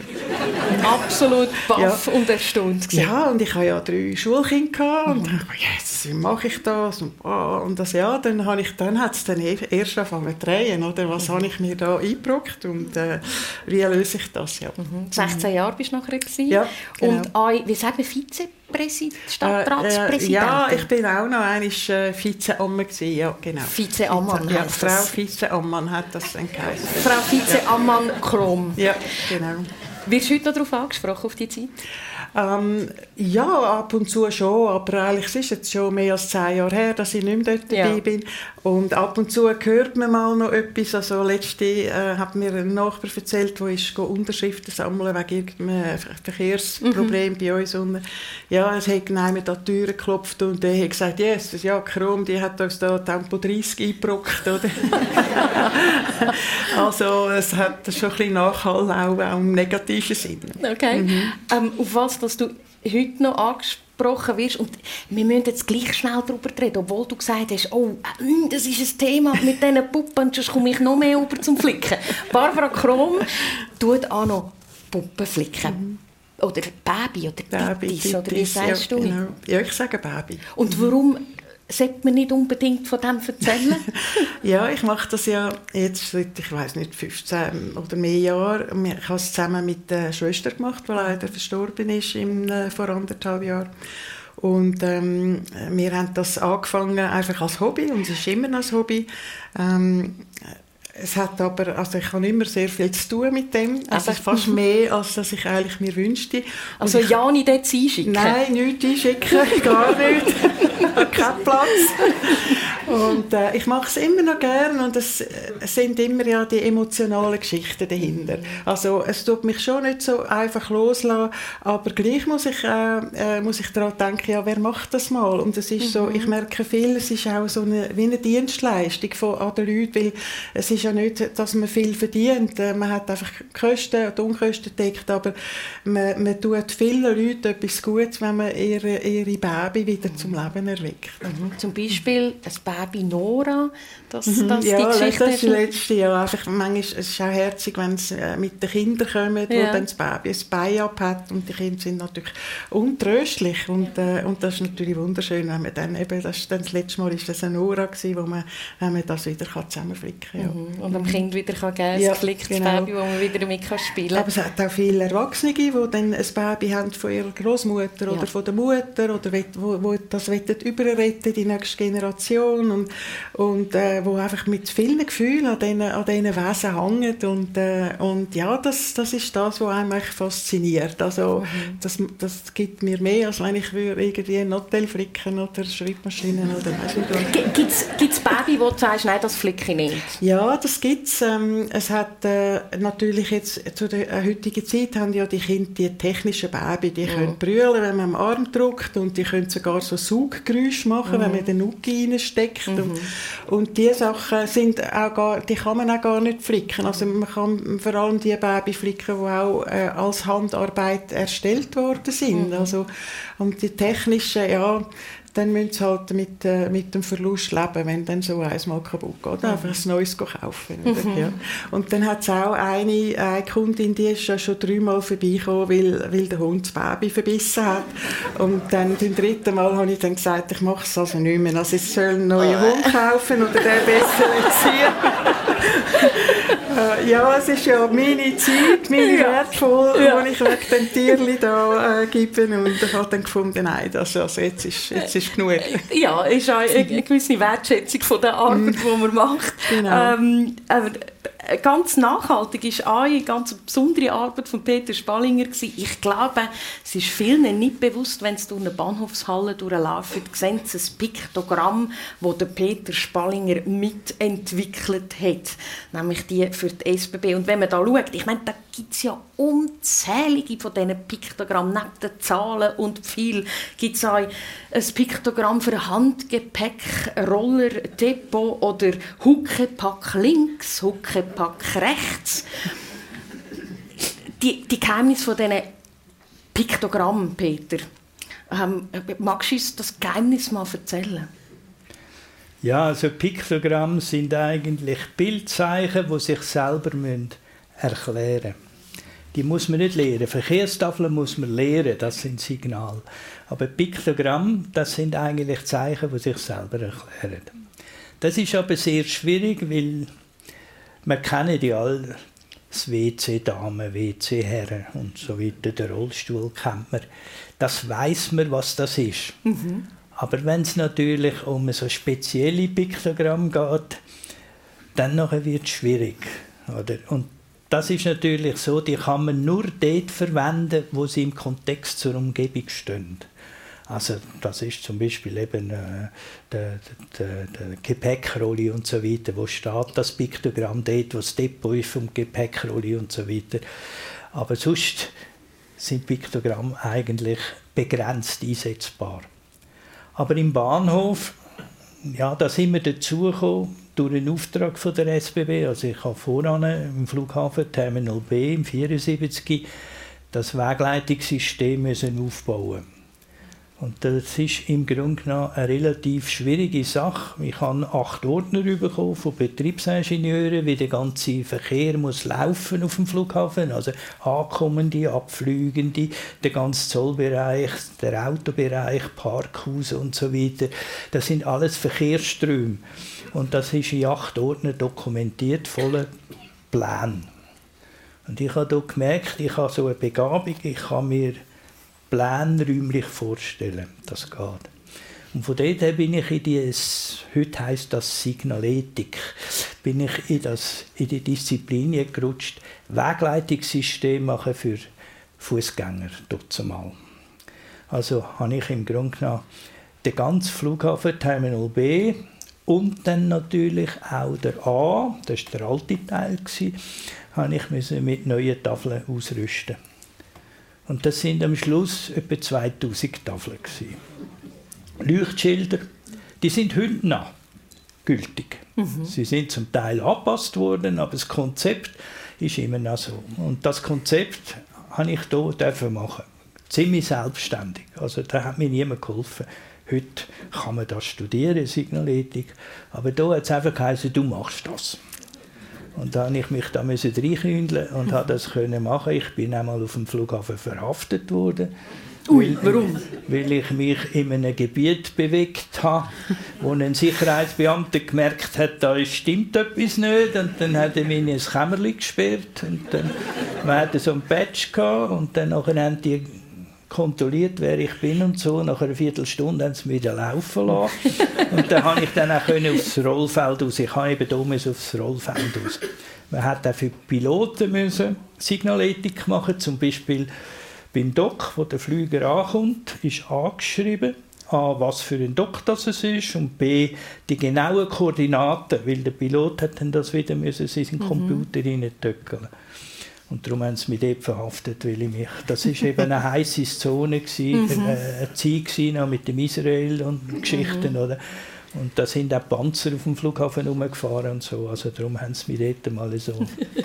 Absolut baff ja. und erstaunt. Gewesen. Ja, und ich hatte ja drei Schulkinder und mhm. ich yes, wie mache ich das? Und, oh, und das, ja, dann, habe ich, dann hat es dann e-, erst angefangen zu drehen, oder? Was mhm. habe ich mir da eingebrockt und äh, wie löse ich das? Ja. Mhm. 16 Jahre bist du nachher gewesen. Ja, genau. Und äh, wie sagt man Vize? Stadtratspräsident? Äh, äh, ja, ich bin auch noch einmal äh, Vizeammann ja, genau. Vizeammann ja, Frau Vizeammann hat das dann geheißen. Frau Vizeammann Krom. Ja, genau. Wirst du heute noch darauf angesprochen, auf die Zeit? Ähm, ja, ab und zu schon, aber eigentlich ist es jetzt schon mehr als zehn Jahre her, dass ich nicht mehr dort dabei ja. bin. Und ab und zu hört man mal noch etwas. Also letzte äh, hat mir ein Nachbar erzählt, der ist Unterschriften sammeln wegen irgendeinem Verkehrsproblem mhm. bei uns. Und, ja, es hat jemand an die Tür geklopft und der hat gesagt, yes, ja, Krom, die hat uns da Tempo 30 eingebrockt, oder? also es hat schon ein bisschen Nachhall, auch, auch im negativen Sinn. Okay. Mhm. Ähm, auf was dass du heute noch angesprochen wirst. Und wir müssen jetzt gleich schnell darüber reden, obwohl du gesagt hast, oh, äh, das ist ein Thema mit diesen Puppen, sonst komme ich noch mehr über zum Flicken. Barbara Krom tut auch noch Puppen flicken. Mhm. Oder Baby oder Babys, oder wie sagst ja, du? Genau. Ja, ich sage Baby. Und warum sollte man nicht unbedingt von dem erzählen? ja, ich mache das ja jetzt seit, ich weiß nicht, 15 oder mehr Jahren. Ich habe es zusammen mit der Schwester gemacht, die leider verstorben ist im, äh, vor anderthalb Jahren. Und ähm, wir haben das angefangen einfach als Hobby und es ist immer noch ein Hobby. Ähm, es hat aber, also ich habe immer sehr viel zu tun mit dem, also fast mehr, als dass ich eigentlich mir wünschte. Und also ich, ja nicht dort einschicken? Nein, nichts einschicken, gar nicht. Kein Platz. Und äh, ich mache es immer noch gern und es, es, sind immer ja die emotionalen Geschichten dahinter. Also es tut mich schon nicht so einfach loslassen, aber gleich muss ich, äh, äh, muss ich daran denken, ja, wer macht das mal? Und es ist mhm. so, ich merke viel, es ist auch so eine, wie eine Dienstleistung von an den Leuten, weil es ist ja nicht, dass man viel verdient. Äh, man hat einfach Kosten und Unkosten deckt, aber man, man tut vielen Leuten etwas Gutes, wenn man ihre, ihre Baby wieder zum Leben erweckt. Mhm. Zum Beispiel ein Baby Nora, dass, Mhm, dass ja, die Geschichte das hast- letzte Jahr. Einfach, manchmal ist es auch herzig, wenn es äh, mit den Kindern kommen, Ja. wo dann das Baby ein Bein abhat und die Kinder sind natürlich untröstlich und, äh, und das ist natürlich wunderschön, wenn man dann eben, das, ist dann das letzte Mal ist das eine Nora gewesen, wo man, wenn man das wieder kann zusammenflicken kann. Ja. Mhm. Und dem Kind wieder kann geben, Ja, geflicktes genau. Baby, wo man wieder damit kann spielen kann. Aber es hat auch viele Erwachsene, die dann ein Baby haben von ihrer Großmutter Ja. oder von der Mutter oder wo, wo das wollen überretten die nächste Generation und, und äh, wo einfach mit vielen Gefühlen an diesen, an diesen Wesen hängen und, äh, und ja, das, das ist das, was einem eigentlich fasziniert. Also das, das gibt mir mehr, als wenn ich würde irgendwie ein Hotel flicken oder Schreibmaschinen oder weiss nicht. Gibt es Baby, wo du sagst, nein, das flicke ich nicht? Ja, das gibt's. Ähm, es hat äh, natürlich jetzt zu der äh, heutigen Zeit haben ja die Kinder die technischen Baby, die können brüllen, wenn man am Arm drückt und die können sogar so Sauggeräusche machen, wenn man den Nuki reinsteckt und, und die Sachen sind auch gar, die kann man auch gar nicht flicken. Also man kann vor allem die Baby flicken, die auch äh, als Handarbeit erstellt worden sind. Also und die technischen, ja dann müssen sie halt mit, äh, mit dem Verlust leben, wenn dann so eins mal kaputt geht. Einfach ein neues kaufen. Oder? Ja. Und dann hat es auch eine, eine Kundin, die ist ja schon dreimal vorbeigekommen, weil, weil der Hund das Baby verbissen hat. Und dann beim dritten Mal habe ich dann gesagt, ich mache es also nicht mehr. Also ich soll einen neuen Hund kaufen oder den besser erziehen. Äh, ja, es ist ja meine Zeit, meine Ja. wertvoll, Ja. die ich wegen den Tierli da äh, gebe. Und ich habe dann gefunden, nein, das, also jetzt, ist, jetzt ist genug. Ja, ist auch eine, eine gewisse Wertschätzung von der Arbeit, die man macht. Genau. Ähm, aber äh, ganz nachhaltig ist eine ganz besondere Arbeit von Peter Spallinger gewesen. Ich glaube, es ist vielen nicht bewusst, wenn sie durch eine Bahnhofshalle durchlaufen, sehen sie ein Piktogramm, das der Peter Spallinger mitentwickelt hat, nämlich die für die SBB. Und wenn man da schaut, ich meine, da gibt es ja unzählige von diesen Piktogrammen, neben den Zahlen und viel gibt es auch ein Piktogramm für Handgepäck, Roller, Depot oder Huckepack links, Huckepack rechts. Die, die Geheimnisse von diesen Piktogrammen, Peter, ähm, magst du uns das Geheimnis mal erzählen? Ja, also Piktogramme sind eigentlich Bildzeichen, die sich selber erklären müssen. Die muss man nicht lehren. Verkehrstafeln muss man lehren, das sind Signale. Aber Piktogramm, das sind eigentlich Zeichen, die sich selber erklären. Das ist aber sehr schwierig, weil wir kennen ja alle das WC-Damen, WC-Herren und so weiter. Den Rollstuhl kennt man. Das weiß man, was das ist. Aber wenn es natürlich um so spezielle Piktogramm geht, dann wird es schwierig. Oder? Und das ist natürlich so, die kann man nur dort verwenden, wo sie im Kontext zur Umgebung stehen. Also das ist zum Beispiel eben äh, der, der, der Gepäckrolle und so weiter, wo steht das Piktogramm dort, wo das Depot ist vom Gepäckrolle und so weiter. Aber sonst sind Piktogramme eigentlich begrenzt einsetzbar. Aber im Bahnhof, ja, da sind wir dazugekommen durch einen Auftrag von der SBB. Also ich habe voran im Flughafen Terminal B im 74 das Wegleitungssystem müssen aufbauen. Und das ist im Grunde genommen eine relativ schwierige Sache. Ich habe acht Ordner bekommen von Betriebsingenieuren, wie der ganze Verkehr muss laufen auf dem Flughafen. Also Ankommende, Abflügende, der ganze Zollbereich, der Autobereich, Parkhaus und so weiter. Das sind alles Verkehrsströme. Und das ist in acht Ordner dokumentiert, voller Pläne. Und ich habe hier gemerkt, ich habe so eine Begabung, ich kann mir Pläne räumlich vorstellen. Das geht. Und von dort her bin ich in die, heute heisst das Signaletik, bin ich in, das, in die Disziplin gerutscht, Wegleitungssystem machen für Fußgänger mal. Also habe ich im Grunde genommen den ganzen Flughafen Terminal B und dann natürlich auch der A, das war der alte Teil, habe ich müssen mit neuen Tafeln ausrüsten. Und das sind am Schluss etwa 2000 Tafeln. Gewesen. Leuchtschilder, die sind heute noch gültig. Sie sind zum Teil angepasst worden, aber das Konzept ist immer noch so. Und das Konzept habe ich hier dürfen machen. Ziemlich selbstständig. Also da hat mir niemand geholfen. Heute kann man das studieren, Signalethik. Aber da hat es einfach geheißen, du machst das. Und da musste ich mich da reinkündeln und habe das können machen. Ich bin einmal auf dem Flughafen verhaftet worden. Ui, warum? Weil ich mich in einem Gebiet bewegt habe, wo ein Sicherheitsbeamter gemerkt hat, da stimmt etwas nicht. Und dann hat er mich in ein Kämmerchen gesperrt. Und dann wir hatten so ein Badge gehabt, und dann haben die kontrolliert, wer ich bin und so. Nach einer Viertelstunde haben sie mich wieder laufen lassen. und dann konnte ich dann auch aufs Rollfeld raus. Ich habe eben hier aufs Rollfeld raus. Man hat auch für Piloten müssen Signalethik machen, zum Beispiel beim Dock, wo der Flüger ankommt, ist angeschrieben, A, was für ein Dock das es ist und B, die genauen Koordinaten, weil der Pilot hat dann das wieder müssen in seinen mhm. Computer reintöckeln. Und darum haben sie mich dort verhaftet, weil ich mich, das war eben eine heiße Zone, gewesen, mhm. eine Zeit gewesen, mit dem Israel und Geschichten, mhm. oder? Und da sind auch Panzer auf dem Flughafen rumgefahren und so. Also darum haben sie mich dort mal so.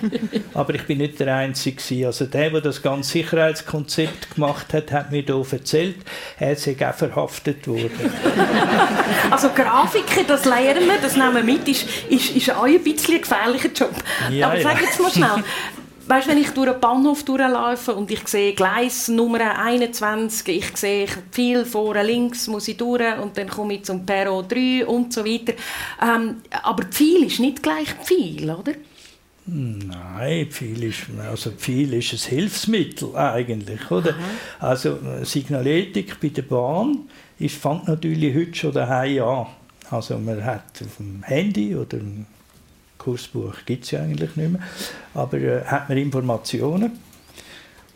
Aber ich bin nicht der Einzige. Also der, der das ganze Sicherheitskonzept gemacht hat, hat mir hier erzählt, er sei auch verhaftet worden. also Grafiker, das lernen wir, das nehmen wir mit, ist, ist, ist auch ein bisschen ein gefährlicher Job. Ja, Aber sag jetzt mal schnell, weißt, wenn ich durch einen Bahnhof durchlaufe und ich sehe Gleis Nummer 21, ich sehe viel vorne links, muss ich durch und dann komme ich zum Perro 3 und so weiter. Ähm, aber viel ist nicht gleich viel, oder? Nein, viel ist, also viel ist ein Hilfsmittel eigentlich, oder? Aha. Also Signaletik bei der Bahn ist, fängt natürlich heute schon daheim an. Also man hat auf dem Handy oder Kursbuch gibt es ja eigentlich nicht mehr, aber äh, hat man Informationen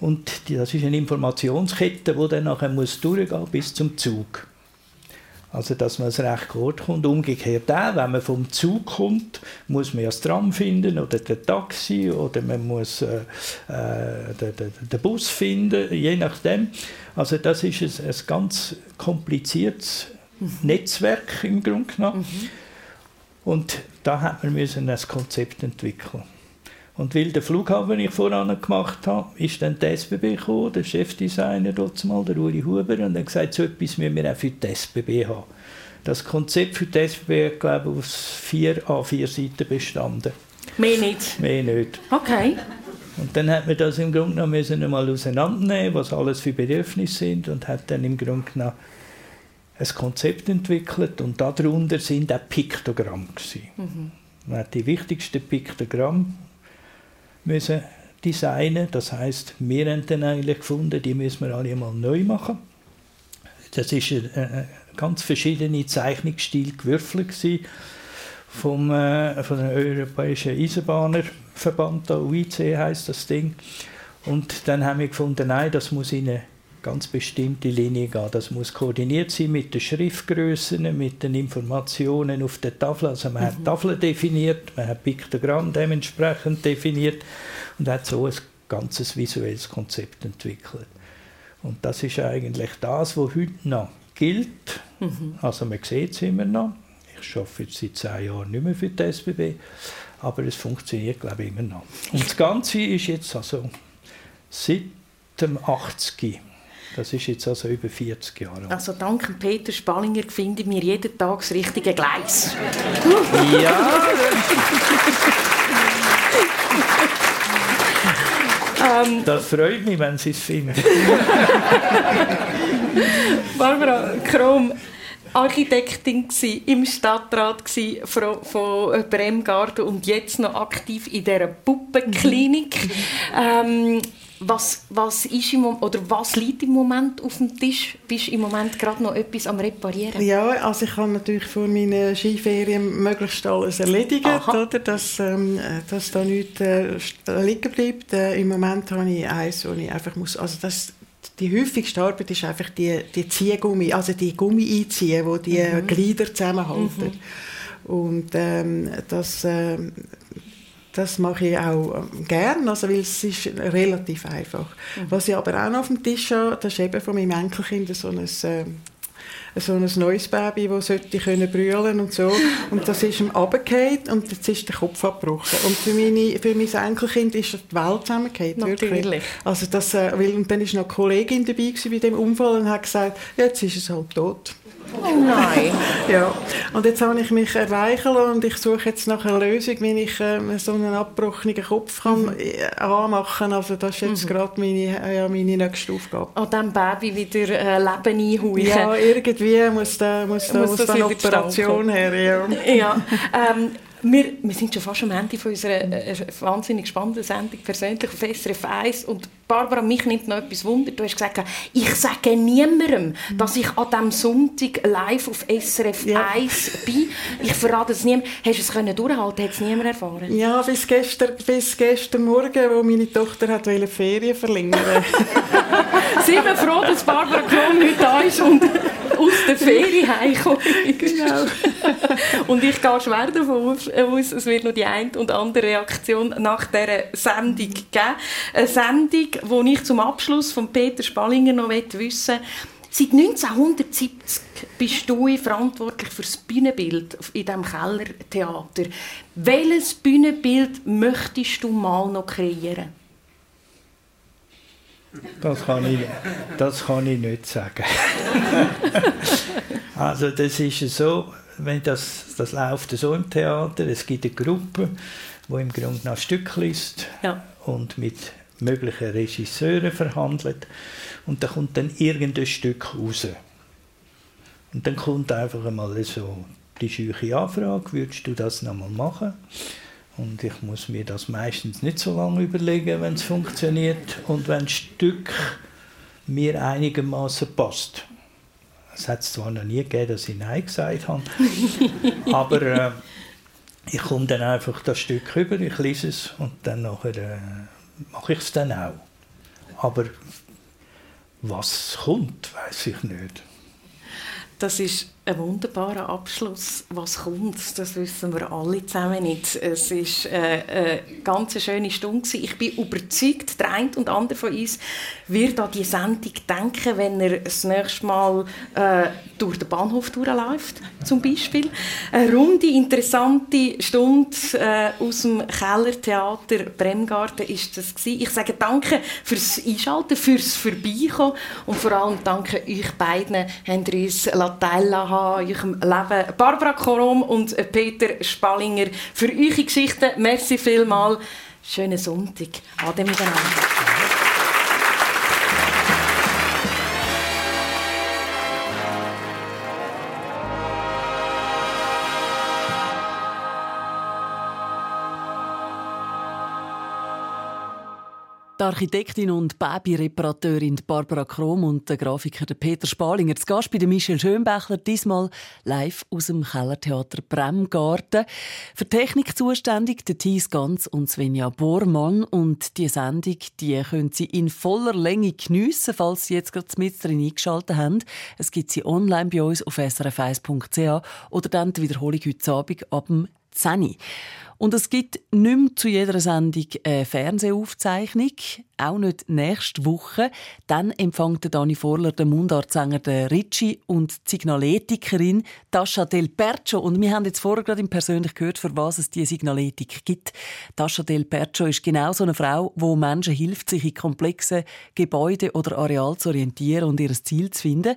und die, das ist eine Informationskette, die dann nachher muss durchgehen bis zum Zug. Also, dass man es recht gut kommt. Umgekehrt auch, wenn man vom Zug kommt, muss man ja das Tram finden oder das Taxi oder man muss äh, äh, den, den, den, Bus finden, je nachdem. Also, das ist ein, ein ganz kompliziertes mhm. Netzwerk im Grunde genommen. Mhm. Und da hat man müssen ein Konzept entwickeln. Und weil der Flughafen, den ich voran gemacht habe, ist dann die SBB gekommen, der Chefdesigner dort mal, der Uli Huber, und hat gesagt, so etwas müssen wir auch für die SBB haben. Das Konzept für die SBB hat, glaube ich, aus vier A4 Seiten bestanden. Mehr nicht? Mehr nicht. Okay. Und dann hat man das im Grunde genommen müssen einmal auseinandernehmen, was alles für Bedürfnisse sind, und hat dann im Grunde genommen ein Konzept entwickelt und darunter sind auch Piktogramme. Mhm. Man hat die wichtigsten Piktogramme müssen designen. Das heißt, wir haben dann eigentlich gefunden, die müssen wir alle mal neu machen. Das ist ein, ganz verschiedene Zeichnungsstil gewürfelt vom, äh, von der Europäischen Eisenbahnerverband, der UIC heißt das Ding. Und dann haben wir gefunden, nein, das muss in eine ganz bestimmte Linie gehen. Das muss koordiniert sein mit den Schriftgrößen, mit den Informationen auf der Tafel. Also man mhm. hat Tafeln definiert, man hat Piktogramm dementsprechend definiert und hat so ein ganzes visuelles Konzept entwickelt. Und das ist eigentlich das, was heute noch gilt. Mhm. Also man sieht es immer noch. Ich arbeite jetzt seit zehn Jahren nicht mehr für die SBB, aber es funktioniert, glaube ich, immer noch. Und das Ganze ist jetzt also seit dem 80 das ist jetzt also über 40 Jahre alt. Also dank Peter Spallinger finden wir jeden Tag das richtige Gleis. ja. Ähm, das freut mich, wenn Sie es finden. Barbara Krom, Architektin im Stadtrat von, von Bremgarten und jetzt noch aktiv in dieser Puppenklinik. Ähm, was, was, ist im, oder was liegt im Moment auf dem Tisch? Bist du im Moment gerade noch etwas am Reparieren? Ja, also ich habe natürlich vor meinen Skiferien möglichst alles erledigt, oder? Dass, ähm, dass da nichts äh, liegen bleibt. Äh, Im Moment habe ich eins, wo ich einfach muss... Also das, die häufigste Arbeit ist einfach die, die Ziehgummi, also die Gummi einziehen, wo die mhm. Glieder zusammenhalten. Mhm. Und ähm, das... Ähm, das mache ich auch ähm, gern, also weil es ist relativ einfach. Mhm. Was ich aber auch noch auf dem Tisch habe, das ist eben von meinem Enkelkind so ein, äh, so ein neues Baby, das sollte können brüllen und so. Und das ist ihm runtergefallen und jetzt ist der Kopf abgebrochen. Und für, meine, für mein Enkelkind ist die Welt zusammengefallen. Natürlich. Also das, äh, weil, und dann war noch eine Kollegin dabei bei dem Unfall und hat gesagt, jetzt ist es halt tot. Oh nein. ja. Und jetzt habe ich mich erweichen und ich suche jetzt nach einer Lösung, wie ich ähm, so einen abgebrochenen Kopf kann mhm. Äh, anmachen kann. Also das ist jetzt mhm. gerade meine, ja, meine nächste Aufgabe. An diesem Baby wieder äh, Leben einhauchen. Ja, irgendwie muss da, muss da, muss, muss da eine Operation her. Ja. ja. Ähm, wir, wir sind schon fast am Ende von unserer äh, wahnsinnig spannenden Sendung persönlich auf SRF 1 und Barbara, mich nimmt noch etwas Wunder. Du hast gesagt, ich sage niemandem, dass ich an diesem Sonntag live auf SRF ja. 1 bin. Ich verrate es niemandem. Hast du es können durchhalten? Hat es niemand erfahren? Ja, bis gestern, bis gestern Morgen, wo meine Tochter hat Ferien verlängern Sind wir froh, dass Barbara Kron heute da ist und aus der Ferien heimgekommen. Genau. und ich gehe schwer davon aus, es wird noch die eine und andere Reaktion nach dieser Sendung geben. Eine Sendung, wo ich zum Abschluss von Peter Spallinger noch wissen möchte, Seit 1970 bist du verantwortlich für das Bühnenbild in diesem Kellertheater. Welches Bühnenbild möchtest du mal noch kreieren? Das kann ich, das kann ich nicht sagen. also das ist so, wenn das, das läuft so im Theater, es gibt eine Gruppe, die im Grunde nach Stück liest ja. und mit möglichen Regisseuren verhandelt und da kommt dann irgendein Stück raus. Und dann kommt einfach einmal so die scheuche Anfrage, würdest du das nochmal machen? Und ich muss mir das meistens nicht so lange überlegen, wenn es funktioniert und wenn das Stück mir einigermaßen passt. Es hat zwar noch nie gegeben, dass ich Nein gesagt habe, aber äh, ich komme dann einfach das Stück über, ich lese es und dann nachher, äh, mache ich es dann auch. Aber was kommt, weiß ich nicht. Das ist ein wunderbarer Abschluss. Was kommt, das wissen wir alle zusammen nicht. Es war äh, eine ganz schöne Stunde. Ich bin überzeugt, der eine und andere von uns wird an die Sendung denken, wenn er das nächste Mal äh, durch den Bahnhof durchläuft, zum Beispiel. Eine runde, interessante Stunde äh, aus dem Kellertheater Bremgarten ist das gewesen. Ich sage danke fürs Einschalten, fürs Vorbeikommen und vor allem danke euch beiden, habt ihr uns teilhaben an eurem Leben. Barbara Korom und Peter Spallinger für eure Geschichten. Merci vielmals. Schönen Sonntag. Ade miteinander. Architektin und Babyreparateurin Barbara Krom und der Grafiker Peter Spalinger. Das Gast bei Michel Schönbächler, diesmal live aus dem Kellertheater Bremgarten. Für Technik zuständig der Thies Ganz und Svenja Bormann. Und die Sendung die können Sie in voller Länge geniessen, falls Sie jetzt gerade mit drin eingeschaltet haben. Es gibt sie online bei uns auf srf1.ch oder dann die Wiederholung heute Abend ab dem 10 und es gibt nicht mehr zu jeder Sendung eine Fernsehaufzeichnung, auch nicht nächste Woche. Dann empfängt Dani Vorler den Mundartsänger der Ricci und die Signaletikerin Tascha Del Percio. Und wir haben jetzt vorher gerade im persönlich gehört, für was es diese Signaletik gibt. Tascha Del Percio ist genau so eine Frau, wo Menschen hilft, sich in komplexen Gebäuden oder Arealen zu orientieren und ihr Ziel zu finden.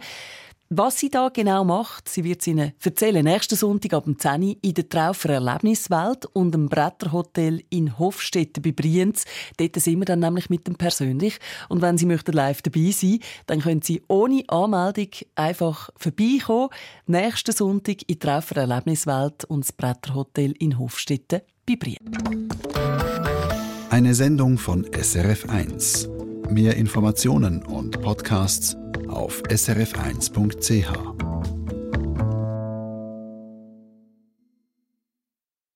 Was sie da genau macht, sie wird Ihnen erzählen. Nächsten Sonntag ab 10 Uhr in der Traufer Erlebniswelt und im Bretterhotel in Hofstetten bei Brienz. Dort sind wir dann nämlich mit dem persönlich. Und wenn Sie möchten live dabei sein, dann können Sie ohne Anmeldung einfach vorbeikommen. Nächsten Sonntag in der Traufer Erlebniswelt und das Bretterhotel in Hofstetten bei Brienz. Eine Sendung von SRF1. Mehr Informationen und Podcasts auf srf1.ch.